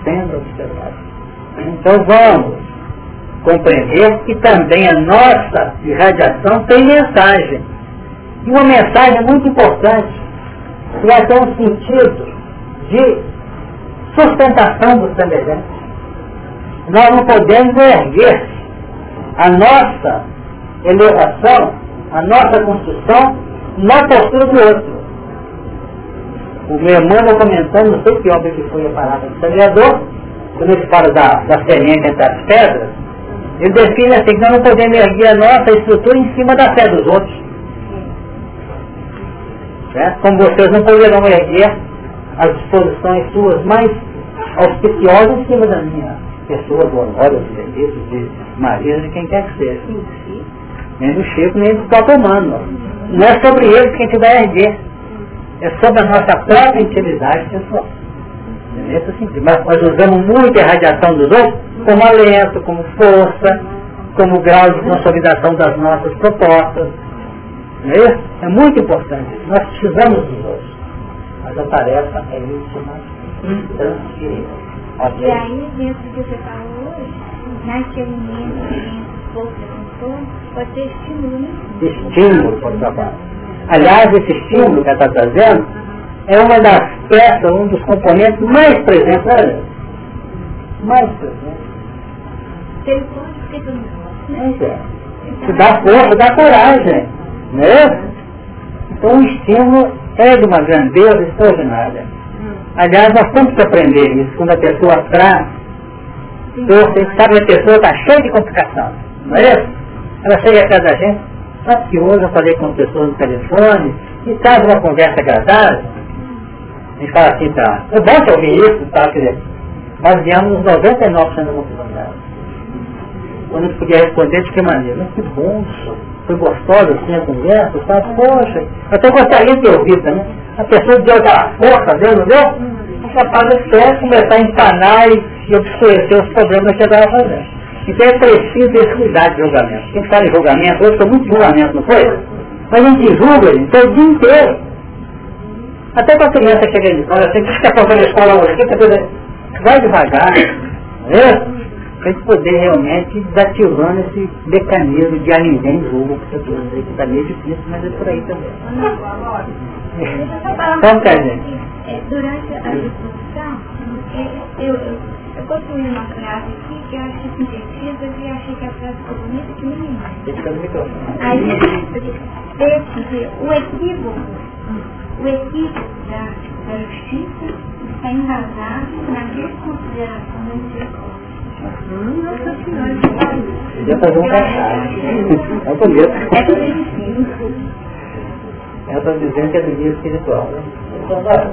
[SPEAKER 1] sendo observados. Então vamos compreender que também a nossa irradiação tem mensagem. E uma mensagem muito importante, que é um sentido de sustentação do semelhante. Nós não podemos erguer a nossa elevação, a nossa construção na postura do outro. O meu irmão comentando, não sei que obra que foi a parada do semeador, quando ele fala da, da semente entre as pedras, ele define assim que nós não podemos erguer a nossa estrutura em cima da fé dos outros. Certo? Como vocês não poderão erguer as disposições suas mais auspiciosas em cima da minha pessoa, do honor, dos serviços, de Maria, de quem quer que seja. Nem do Chico, nem do próprio humano. Não é sobre eles que a gente vai erguer. É sobre a nossa própria intimidade pessoal. Mas nós usamos muito a radiação dos outros como alento, como força, como grau de consolidação das nossas propostas. Não é isso? É muito importante. Nós precisamos dos outros. Mas a tarefa é íntima, intransferível.
[SPEAKER 2] Okay. E aí, dentro do que você falou hoje, naquele momento, pouco contou, pode ter estímulo.
[SPEAKER 1] Estímulo para o trabalho. Aliás, esse estímulo que ela está trazendo é uma das peças, um dos componentes mais presentes lei. Mais presentes.
[SPEAKER 2] Tem força que tu não
[SPEAKER 1] pode. É. dá força, dá coragem. Né? Então o estímulo é de uma grandeza extraordinária. Aliás, nós temos que aprender isso quando a pessoa traz. Você sabe que a pessoa está cheia de complicação. Não é isso? Ela chega atrás da gente, sabe que hoje eu falei com pessoas no telefone, e estava uma conversa agradável, a gente fala assim, tá, é bom que ouvir isso, tá, quer dizer, nós ganhamos 99% da oportunidade. Quando a gente podia responder de que maneira? Mas que bom, foi gostosa assim a conversa, tá? Poxa, até gostaria de ouvido também. A pessoa deu aquela força, deu, não deu? É capaz de só começar a empanar e, obscurecer os problemas que eu estava fazendo. Então é preciso esse cuidado de julgamento. Quem fala em julgamento, hoje foi muito julgamento, não foi? Mas a gente julga, então o dia inteiro. Até com a criança chega de escola, assim, o que faltando na escola hoje? Que coisa... Vai devagar, né? Para a gente poder realmente desativando esse mecanismo de a ninguém julga, porque está meio difícil, mas é por aí também. Que é, gente?
[SPEAKER 2] É, durante a discussão, é, eu, eu, eu construí uma frase aqui que eu achei sintetiza e achei que a frase ficou bonita que menina. Aí, esse, o equívoco o equívoco da, da justiça está embasado na desconsideração da misericórdia.
[SPEAKER 1] Podia fazer um cachorro. É.
[SPEAKER 2] É bonito.
[SPEAKER 1] Ela está dizendo que é do dia espiritual. Né?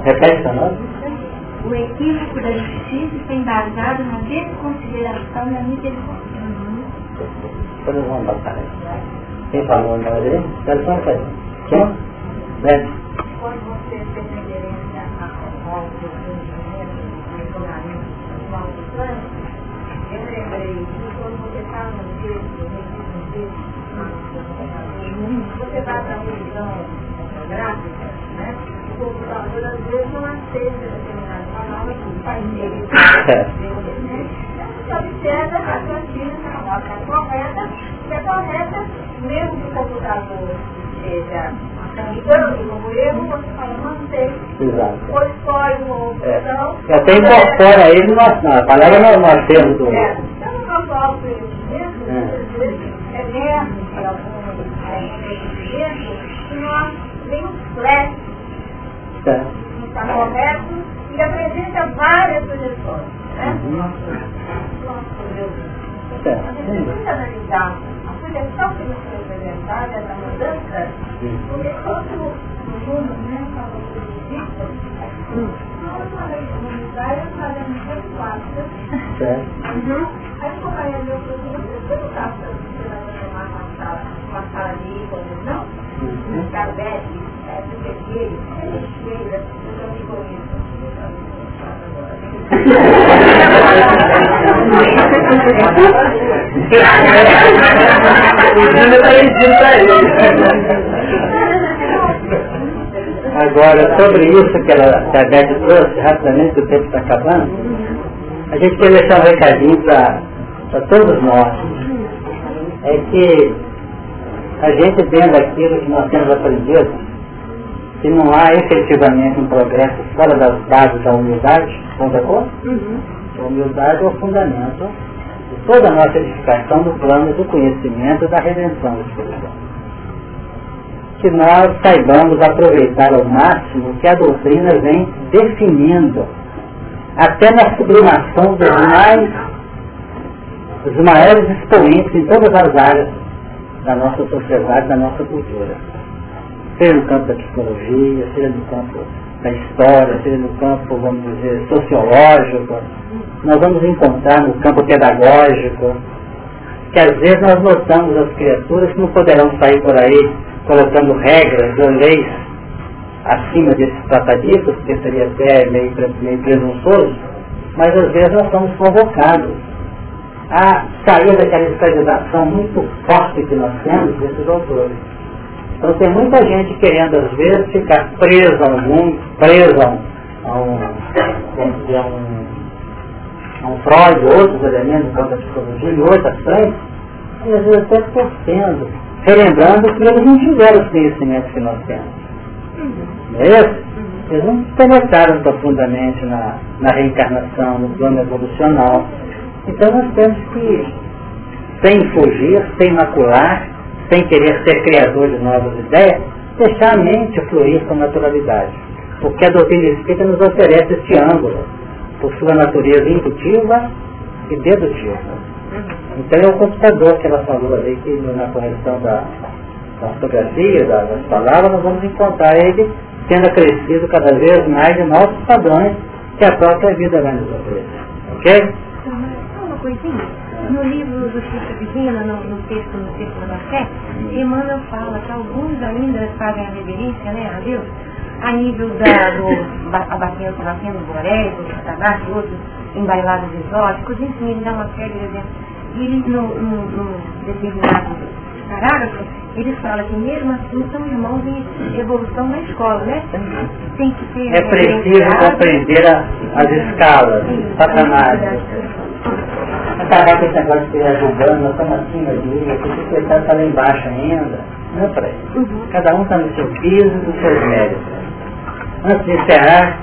[SPEAKER 1] Repete nota.
[SPEAKER 2] O equívoco da justiça está embasado na desconsideração da misericórdia.
[SPEAKER 1] Todos vão. Quem falou na dele? Espera só. Quem?
[SPEAKER 2] Quando você tem referência a
[SPEAKER 3] eu lembrei quando você está no no vai para a revisão gráfica, né? O computador às vezes não aceita determinada palavra que o pai dele Você observa a sua filha está correta, e é correta, mesmo que o computador seja tramitando como erro, você fala, mantém. Exato. Ou escolhe uma opção. É.
[SPEAKER 1] Até incorpora ele no, a palavra no, no acervo do.
[SPEAKER 3] É. Então, o nosso autoconhecimento, é. é mesmo de algum conhecimento, que nós vemos flash. É. Não está correto e apresenta várias sugestões. Né? Uhum. Nosso, nosso Deus. É. A gente precisa analisar sugestão que nos foi apresentada da mudança, porque todo o mundo, né, falou sobre isso, nós falamos de comunidade, nós falamos de quatro. Aí como aí meu filho, você não está vai tomar uma sala, uma sala de ícones, não? Um carvete, é, porque ele, ele chega, eu
[SPEAKER 1] Agora, sobre isso que, ela, que a Beth trouxe, rapidamente, o tempo está acabando, a gente quer deixar um recadinho para todos nós. É que a gente vendo aquilo que nós temos aprendido, que não há efetivamente um progresso fora das bases da humildade, estão de acordo? Uhum. A humildade é o fundamento toda a nossa edificação no plano do conhecimento da redenção espiritual. Que nós saibamos aproveitar ao máximo que a doutrina vem definindo, até na sublimação dos mais, dos maiores expoentes em todas as áreas da nossa sociedade, da nossa cultura. Seja no campo da psicologia, seja no campo da história, seja no campo, vamos dizer, sociológico, nós vamos encontrar no campo pedagógico, que às vezes nós notamos as criaturas que não poderão sair por aí colocando regras ou leis acima desses tratadistas, porque seria até meio, meio presunçoso, mas às vezes nós somos convocados a sair daquela estabilização muito forte que nós temos desses autores. Então tem muita gente querendo, às vezes, ficar preso a algum, preso a um, a um, um Freud, outros elementos da psicologia e outras frentes, e às vezes até torcendo, relembrando que eles não tiveram os conhecimentos que nós temos. Não é isso? Eles não penetraram profundamente na, na reencarnação, no plano evolucional. Então nós temos que, sem fugir, sem macular, sem querer ser criador de novas ideias, deixar a mente fluir com naturalidade. Porque a doutrina espírita nos oferece este ângulo, por sua natureza indutiva e dedutiva. Então é o computador que ela falou ali, que na correção da, da fotografia, das palavras, nós vamos encontrar ele sendo acrescido cada vez mais de novos padrões que a própria vida vai nos oferecer. Ok?
[SPEAKER 3] Uma coisinha no livro do Chico Divina, no, no texto no Círculo da Fé, Emmanuel fala que alguns ainda fazem a reverência né, a Deus a nível da, do abatimento batendo boréis, do satanás e outros embailados exóticos, enfim, ele dá uma série de exemplos. E ele, no, no, determinado parágrafo, ele fala que mesmo assim são irmãos em evolução na escola, né? Tem que ter...
[SPEAKER 1] É preciso compreender as escalas, patamares acabar com esse negócio de ir julgando, nós estamos acima dele, o coitado está lá embaixo ainda. Não é para isso. Uhum. Cada um está no seu piso dos seus méritos. Antes de encerrar,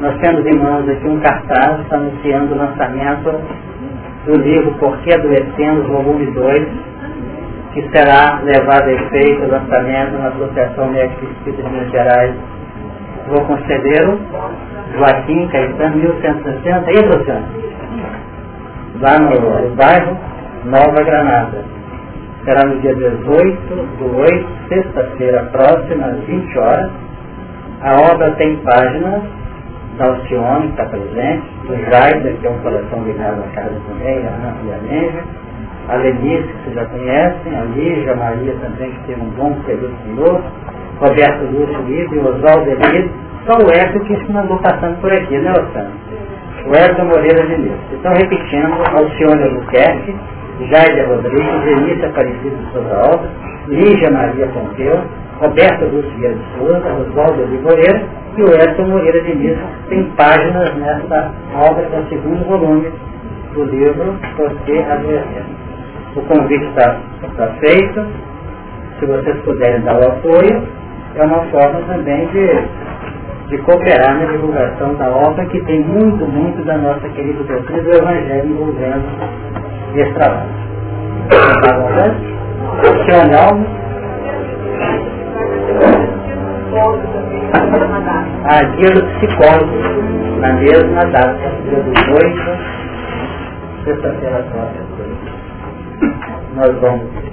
[SPEAKER 1] nós temos em mãos aqui um cartaz anunciando o lançamento do livro Por que Adoecemos, volume 2, que será levado a efeito o lançamento na Associação Médica Espírita de Minas Gerais. Vou conceder o Joaquim Caetano, 1160. E Luciano? lá no bairro Nova Granada. Será no dia 18 do 8, sexta-feira próxima, às 20 horas. A obra tem páginas da Alcione, que está presente, do Jaida, que é um coração ligado à casa também, a Ana e a Neiva, a Lenice, que vocês já conhecem, a Lígia, a Maria também, que tem um bom período senhor, Roberto Lúcio Livre, Oswaldo Elias, só o Eco que mandou passando por aqui, né, Osana? o Elton Moreira de Deus. Estão repetindo Alcione Albuquerque, Jaide Rodrigues, Elisa Aparecida de Souza Alves, Lígia Maria Pompeu, Roberto Lúcio de Souza, Oswaldo de Moreira e o Elton Moreira de Deus. Tem páginas nessa obra, que é o segundo volume do livro Você Adolescente. O convite está, está feito. Se vocês puderem dar o apoio, é uma forma também de de cooperar na divulgação da obra que tem muito, muito da nossa querida doutrina do Evangelho envolvendo e Estrabão. Cristiane Alves. A dia do psicólogo, na mesma data, dia do noivo, sexta-feira agora. Nós vamos